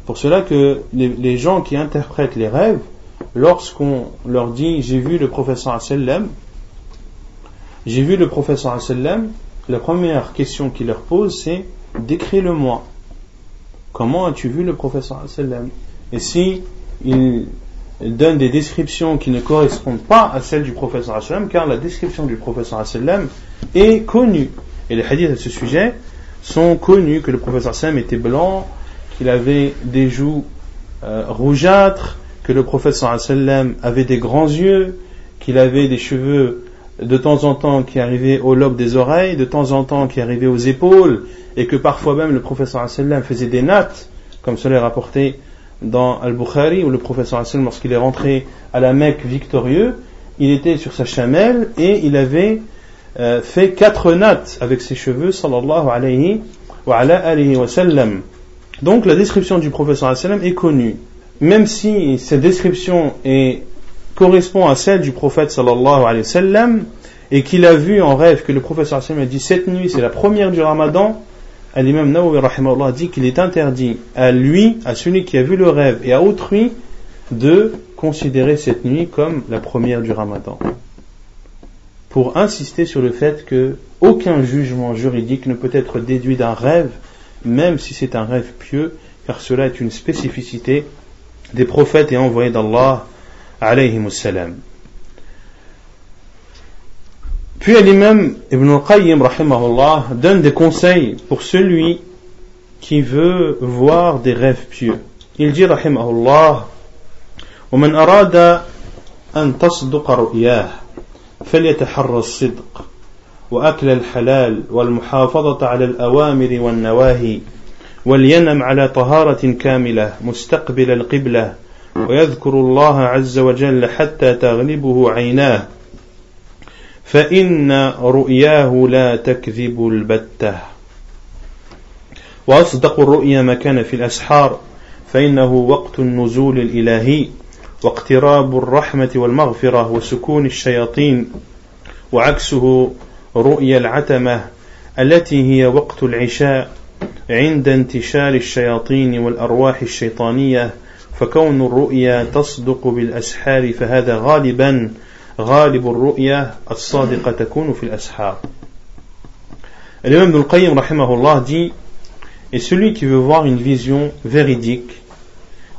Pour cela que les, gens qui interprètent les rêves, lorsqu'on leur dit j'ai vu le prophète sallallahu alayhi wa sallam, j'ai vu le professeur sallam, la première question qu'il leur pose c'est décris-le-moi. Comment as-tu vu le professeur sallam? Et si il donne des descriptions qui ne correspondent pas à celles du professeur sallam, car la description du professeur sallam est connue. Et les hadiths à ce sujet sont connus que le professeur sallam était blanc, qu'il avait des joues euh, rougeâtres, que le professeur sallam avait des grands yeux, qu'il avait des cheveux de temps en temps qui arrivait au lobe des oreilles, de temps en temps qui arrivait aux épaules, et que parfois même le professeur sallam faisait des nattes, comme cela est rapporté dans Al-Bukhari, où le professeur sallam, lorsqu'il est rentré à la Mecque victorieux, il était sur sa chamelle et il avait euh, fait quatre nattes avec ses cheveux, sallallahu alayhi wa, alayhi wa sallam. Donc la description du professeur sallam est connue. Même si cette description est correspond à celle du prophète sallallahu alayhi wa sallam et qu'il a vu en rêve que le prophète sallallahu alayhi wa sallam a dit cette nuit c'est la première du ramadan. L'imam Nawawi rahimahullah dit qu'il est interdit à lui, à celui qui a vu le rêve et à autrui de considérer cette nuit comme la première du ramadan. Pour insister sur le fait que aucun jugement juridique ne peut être déduit d'un rêve même si c'est un rêve pieux car cela est une spécificité des prophètes et envoyés d'Allah alayhim salam. Puis l'imam Ibn al-Qayyim rahimahullah donne des conseils pour celui qui veut voir des rêves pieux. Il dit rahimahullah ومن أراد أن تصدق رؤياه فليتحرى الصدق وأكل الحلال والمحافظة على الأوامر والنواهي ولينم على طهارة كاملة مستقبل القبلة ويذكر الله عز وجل حتى تغلبه عيناه فإن رؤياه لا تكذب البتة. وأصدق الرؤيا ما كان في الأسحار فإنه وقت النزول الإلهي واقتراب الرحمة والمغفرة وسكون الشياطين وعكسه رؤيا العتمة التي هي وقت العشاء عند انتشار الشياطين والأرواح الشيطانية فكون الرؤيا تصدق بالأسحار فهذا غالبا غالب الرؤيا الصادقة تكون في الأسحار L'imam Ibn Qayyim rahimahullah dit Et celui qui veut voir une vision véridique,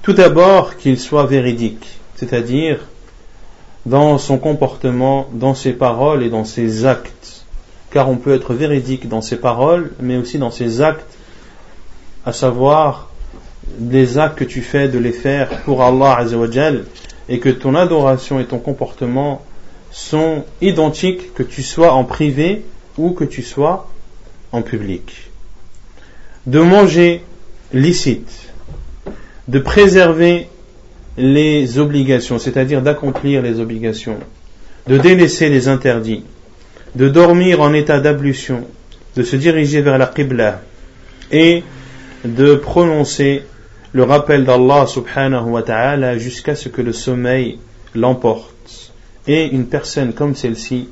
tout d'abord qu'il soit véridique, c'est-à-dire dans son comportement, dans ses paroles et dans ses actes. Car on peut être véridique dans ses paroles, mais aussi dans ses actes, à savoir les actes que tu fais de les faire pour Allah Azzawajal et que ton adoration et ton comportement sont identiques que tu sois en privé ou que tu sois en public. De manger licite, de préserver les obligations, c'est-à-dire d'accomplir les obligations, de délaisser les interdits, de dormir en état d'ablution, de se diriger vers la Qibla et de prononcer le rappel d'Allah subhanahu wa ta'ala jusqu'à ce que le sommeil l'emporte. Et une personne comme celle-ci,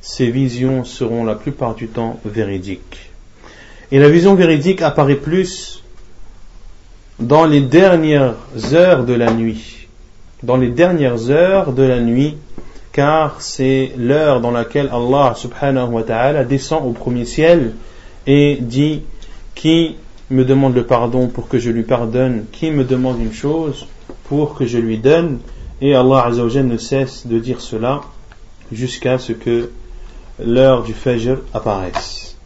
ses visions seront la plupart du temps véridiques. Et la vision véridique apparaît plus dans les dernières heures de la nuit. Dans les dernières heures de la nuit, car c'est l'heure dans laquelle Allah subhanahu wa ta'ala descend au premier ciel et dit qui me demande le pardon pour que je lui pardonne, qui me demande une chose pour que je lui donne, et Allah Azzawajal ne cesse de dire cela jusqu'à ce que l'heure du Fajr apparaisse.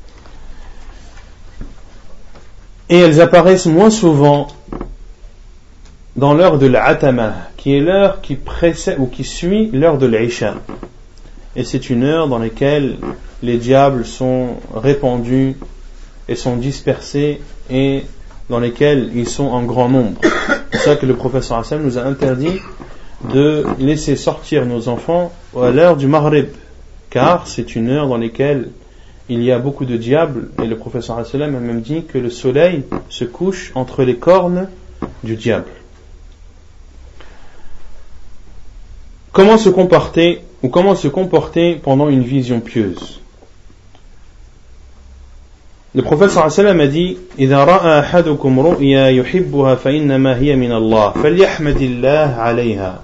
Et elles apparaissent moins souvent dans l'heure de l'Atama, qui est l'heure qui précède ou qui suit l'heure de l'Isha. Et c'est une heure dans laquelle les diables sont répandus sont dispersés et dans lesquels ils sont en grand nombre. C'est ça que le professeur Hassan nous a interdit de laisser sortir nos enfants à l'heure du Maghrib, car c'est une heure dans laquelle il y a beaucoup de diables, et le professeur Hassan a même dit que le soleil se couche entre les cornes du diable. Comment se comporter ou comment se comporter pendant une vision pieuse? Le prophète sallallahu a dit إذا رأى أحدكم رؤيا يحبها فإنما هي من الله فليحمد الله عليها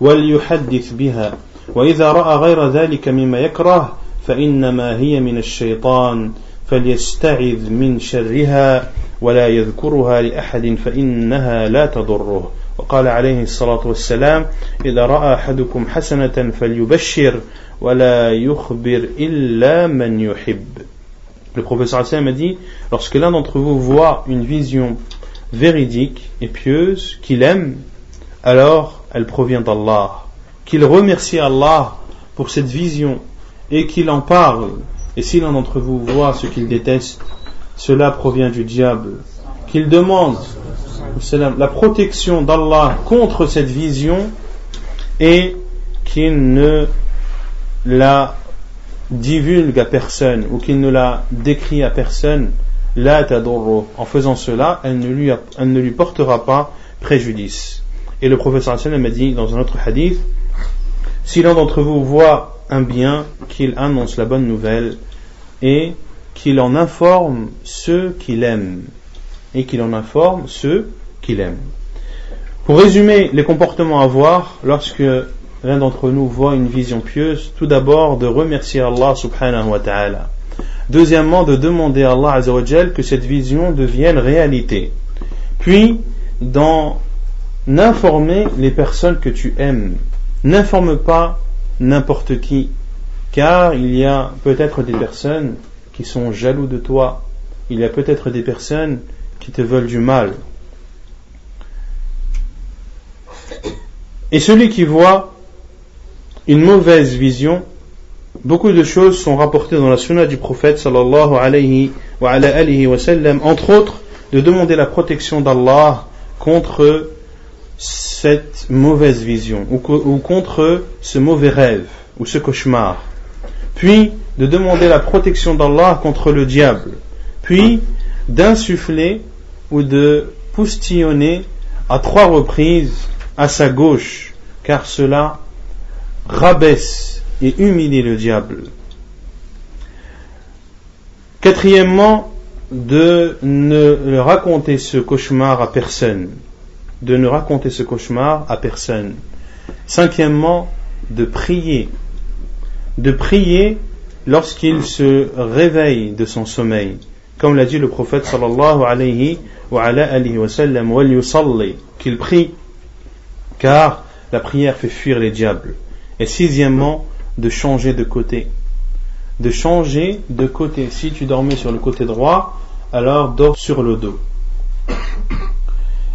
وليحدث بها وإذا رأى غير ذلك مما يكره فإنما هي من الشيطان فليستعذ من شرها ولا يذكرها لأحد فإنها لا تضره وقال عليه الصلاة والسلام إذا رأى أحدكم حسنة فليبشر ولا يخبر إلا من يحب Le professeur Hassan a dit, lorsque l'un d'entre vous voit une vision véridique et pieuse qu'il aime, alors elle provient d'Allah. Qu'il remercie Allah pour cette vision et qu'il en parle. Et si l'un d'entre vous voit ce qu'il déteste, cela provient du diable. Qu'il demande la protection d'Allah contre cette vision et qu'il ne la divulgue à personne ou qu'il ne la décrit à personne, la tadorro. En faisant cela, elle ne, lui, elle ne lui portera pas préjudice. Et le professeur sallam m'a dit dans un autre hadith, si l'un d'entre vous voit un bien, qu'il annonce la bonne nouvelle et qu'il en informe ceux qu'il aime. Et qu'il en informe ceux qu'il aime. Pour résumer les comportements à voir lorsque l'un d'entre nous voit une vision pieuse, tout d'abord de remercier Allah subhanahu wa ta'ala. Deuxièmement, de demander à Allah azawajal que cette vision devienne réalité. Puis, d'en informer les personnes que tu aimes. N'informe pas n'importe qui, car il y a peut-être des personnes qui sont jaloux de toi. Il y a peut-être des personnes qui te veulent du mal. Et celui qui voit une mauvaise vision, beaucoup de choses sont rapportées dans la sunna du prophète sallallahu alayhi wa, alayhi wa sallam, entre autres de demander la protection d'Allah contre cette mauvaise vision ou, ou, contre ce mauvais rêve ou ce cauchemar. Puis de demander la protection d'Allah contre le diable. Puis d'insuffler ou de poustillonner à trois reprises à sa gauche, car cela rabaisse et humilie le diable. Quatrièmement, de ne raconter ce cauchemar à personne. De ne raconter ce cauchemar à personne. Cinquièmement, de prier. De prier lorsqu'il se réveille de son sommeil. Comme l'a dit le prophète sallallahu alayhi wa, alayhi wa sallam, qu'il prie, car la prière fait fuir les diables. Et sixièmement, de changer de côté. De changer de côté. Si tu dormais sur le côté droit, alors dors sur le dos.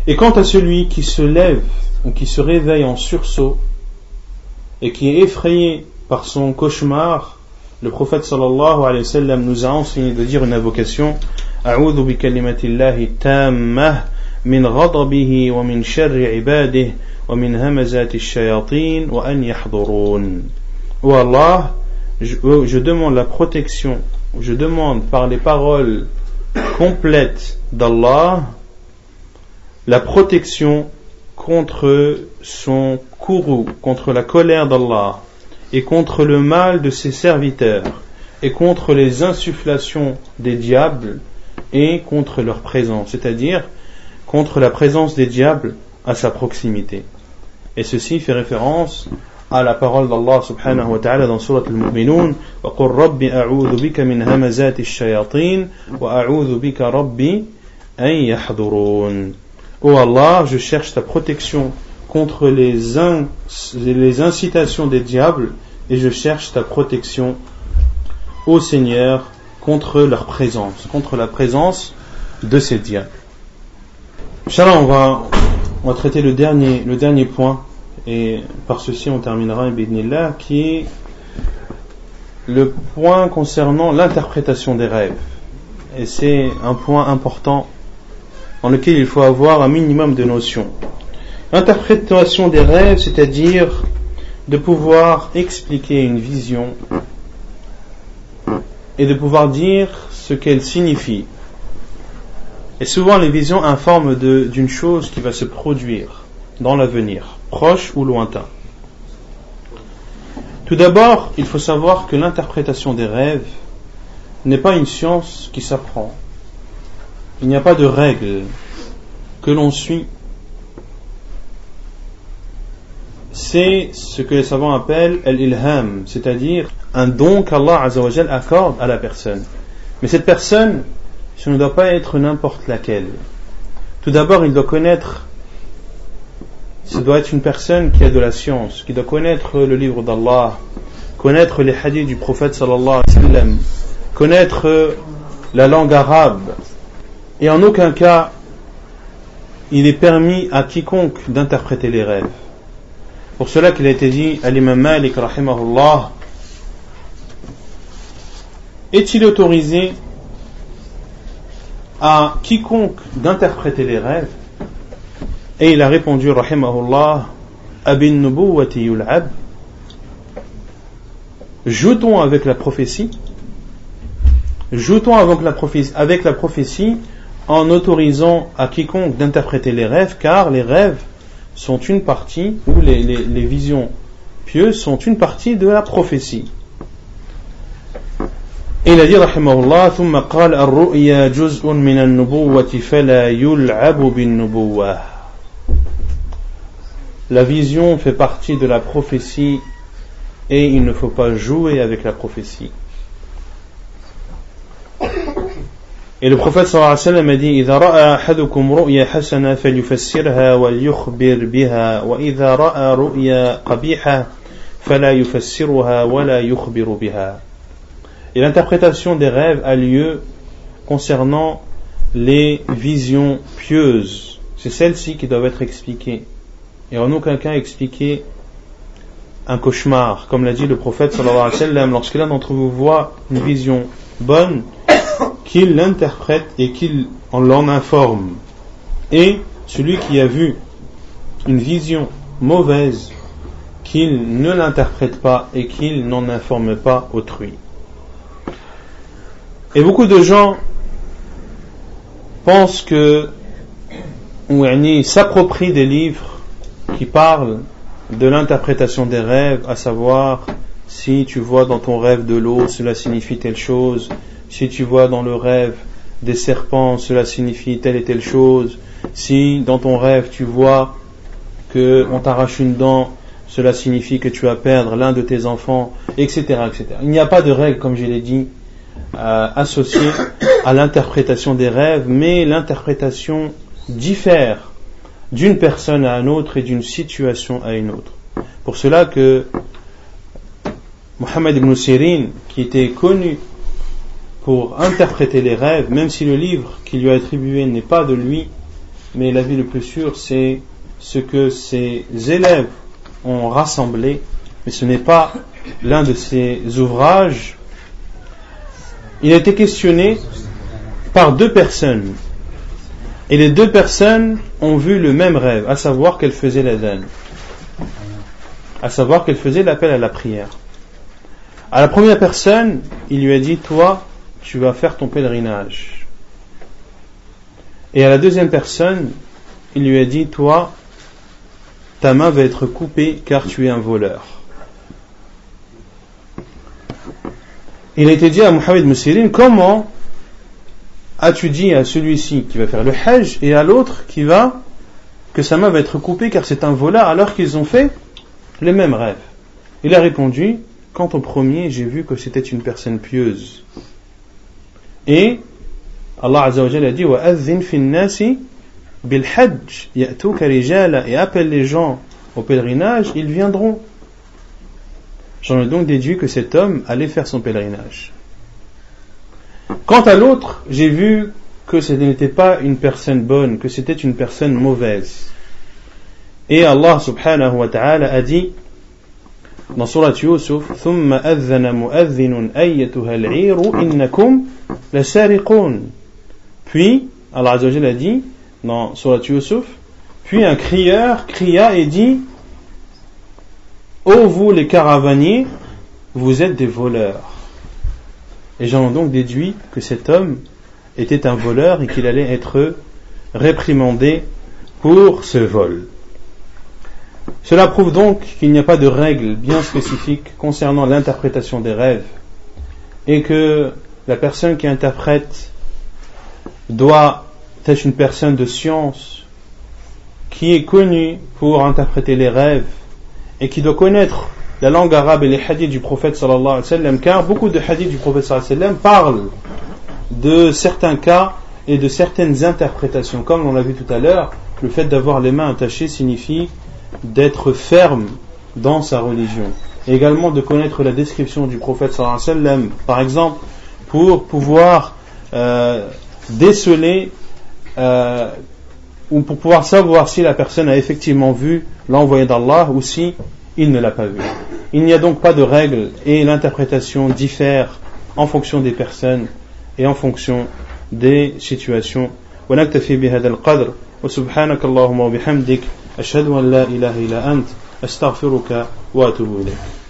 Et quant à celui qui se lève ou qui se réveille en sursaut et qui est effrayé par son cauchemar, le prophète sallallahu alayhi wa sallam nous a enseigné de dire une invocation ومن همزات الشياطين وأن يحضرون Oh Allah, je, je demande la protection, je demande par les paroles complètes d'Allah la protection contre son courroux, contre la colère d'Allah et contre le mal de ses serviteurs et contre les insufflations des diables et contre leur présence, c'est-à-dire contre la présence des diables à sa proximité. Et ceci fait référence à la parole d'Allah subhanahu wa ta'ala dans Surat al-Mu'minun وَقُلْ رَبِّ أَعُوذُ بِكَ مِنْ هَمَزَاتِ الشَّيَاطِينَ وَأَعُوذُ بِكَ رَبِّ أَنْ يَحْضُرُونَ Oh Allah, je cherche ta protection contre les, in, les incitations des diables et je cherche ta protection, ô Seigneur, contre leur présence, contre la présence de ces diables. Inch'Allah, on va, on va traiter le dernier, point et par ceci on terminera qui est le point concernant l'interprétation des rêves. Et c'est un point important dans lequel il faut avoir un minimum de notions. L'interprétation des rêves, c'est-à-dire de pouvoir expliquer une vision et de pouvoir dire ce qu'elle signifie. Et souvent les visions informent d'une chose qui va se produire dans l'avenir proche ou lointain. Tout d'abord, il faut savoir que l'interprétation des rêves n'est pas une science qui s'apprend. Il n'y a pas de règles que l'on suit. C'est ce que les savants appellent l'ilham, c'est-à-dire un don qu'Allah accorde à la personne. Mais cette personne, ce ne doit pas être n'importe laquelle. Tout d'abord, il doit connaître ce doit être une personne qui a de la science, qui doit connaître le livre d'Allah, connaître les hadiths du prophète sallallahu alayhi wa connaître la langue arabe. Et en aucun cas, il est permis à quiconque d'interpréter les rêves. Pour cela qu'il a été dit à l'imam Malik est-il autorisé à quiconque d'interpréter les rêves et il a répondu, rahimahullah, Abin nubuwati yul'ab. Joutons avec la prophétie? Joutons avec la prophétie, en autorisant à quiconque d'interpréter les rêves, car les rêves sont une partie, ou les, les, les visions pieuses sont une partie de la prophétie. Il a dit, rahimahullah, ثم قال الرؤيا جزء من النبوة فلا يلعب بالنبوة la vision fait partie de la prophétie et il ne faut pas jouer avec la prophétie. Et le prophète sallallahu alayhi wa sallam a dit إذا رأى أحدكم رؤيا حسنة فليفسرها وليخبر بها وإذا رأى رؤيا قبيحة فلا يفسرها ولا يخبر بها Et l'interprétation des rêves a lieu concernant les visions pieuses. C'est celles-ci qui doivent être expliquées et en aucun cas expliquer un cauchemar, comme l'a dit le prophète sallallahu alayhi wa sallam, lorsque l'un d'entre vous voit une vision bonne, qu'il l'interprète et qu'il en l'en informe. Et celui qui a vu une vision mauvaise, qu'il ne l'interprète pas et qu'il n'en informe pas autrui. Et beaucoup de gens pensent que, ou s'approprient des livres qui parle de l'interprétation des rêves, à savoir si tu vois dans ton rêve de l'eau, cela signifie telle chose, si tu vois dans le rêve des serpents, cela signifie telle et telle chose, si dans ton rêve tu vois que on t'arrache une dent, cela signifie que tu vas perdre l'un de tes enfants, etc., etc. Il n'y a pas de règle, comme je l'ai dit, euh, associée à l'interprétation des rêves, mais l'interprétation diffère d'une personne à une autre et d'une situation à une autre. Pour cela que Mohammed ibn Sirin, qui était connu pour interpréter les rêves, même si le livre qui lui a attribué n'est pas de lui, mais l'avis le plus sûr, c'est ce que ses élèves ont rassemblé, mais ce n'est pas l'un de ses ouvrages. Il a été questionné par deux personnes et les deux personnes ont vu le même rêve, à savoir qu'elle faisait l'adhan, à savoir qu'elle faisait l'appel à la prière. À la première personne, il lui a dit, toi, tu vas faire ton pèlerinage. Et à la deuxième personne, il lui a dit, toi, ta main va être coupée car tu es un voleur. Il a été dit à Mohamed Moussirin, comment as-tu dit à celui-ci qui va faire le hajj et à l'autre qui va que sa main va être coupée car c'est un voleur alors qu'ils ont fait les mêmes rêves Il a répondu Quant au premier, j'ai vu que c'était une personne pieuse. Et Allah Azza wa a dit bil hajj et appelle les gens au pèlerinage, ils viendront. J'en ai donc déduit que cet homme allait faire son pèlerinage. Quant à l'autre, j'ai vu que ce n'était pas une personne bonne, que c'était une personne mauvaise. Et Allah subhanahu wa ta'ala a dit dans Surat Yusuf ثم أذن مؤذن أيتها العير إنكم لسارقون Puis Allah Azza wa a dit dans Surat Yusuf puis un crieur cria et dit Ô vous les caravaniers, vous êtes des voleurs. Et j'en ai donc déduit que cet homme était un voleur et qu'il allait être réprimandé pour ce vol. Cela prouve donc qu'il n'y a pas de règle bien spécifique concernant l'interprétation des rêves et que la personne qui interprète doit être une personne de science qui est connue pour interpréter les rêves et qui doit connaître la langue arabe et les hadiths du prophète sallallahu alayhi wa car beaucoup de hadiths du prophète sallallahu alayhi wa sallam parlent de certains cas et de certaines interprétations comme on l'a vu tout à l'heure le fait d'avoir les mains attachées signifie d'être ferme dans sa religion. également de connaître la description du prophète sallallahu alayhi wa sallam, par exemple, pour pouvoir euh, déceler euh, ou pour pouvoir savoir si la personne a effectivement vu l'envoyé d'Allah ou si il ne l'a pas vu. Il n'y a donc pas de règle et l'interprétation diffère en fonction des personnes et en fonction des situations. ونكتفي بهذا القدر وسبحانك اللهم وبحمدك أشهد أن لا إله إلا أنت أستغفرك وأتوب إليك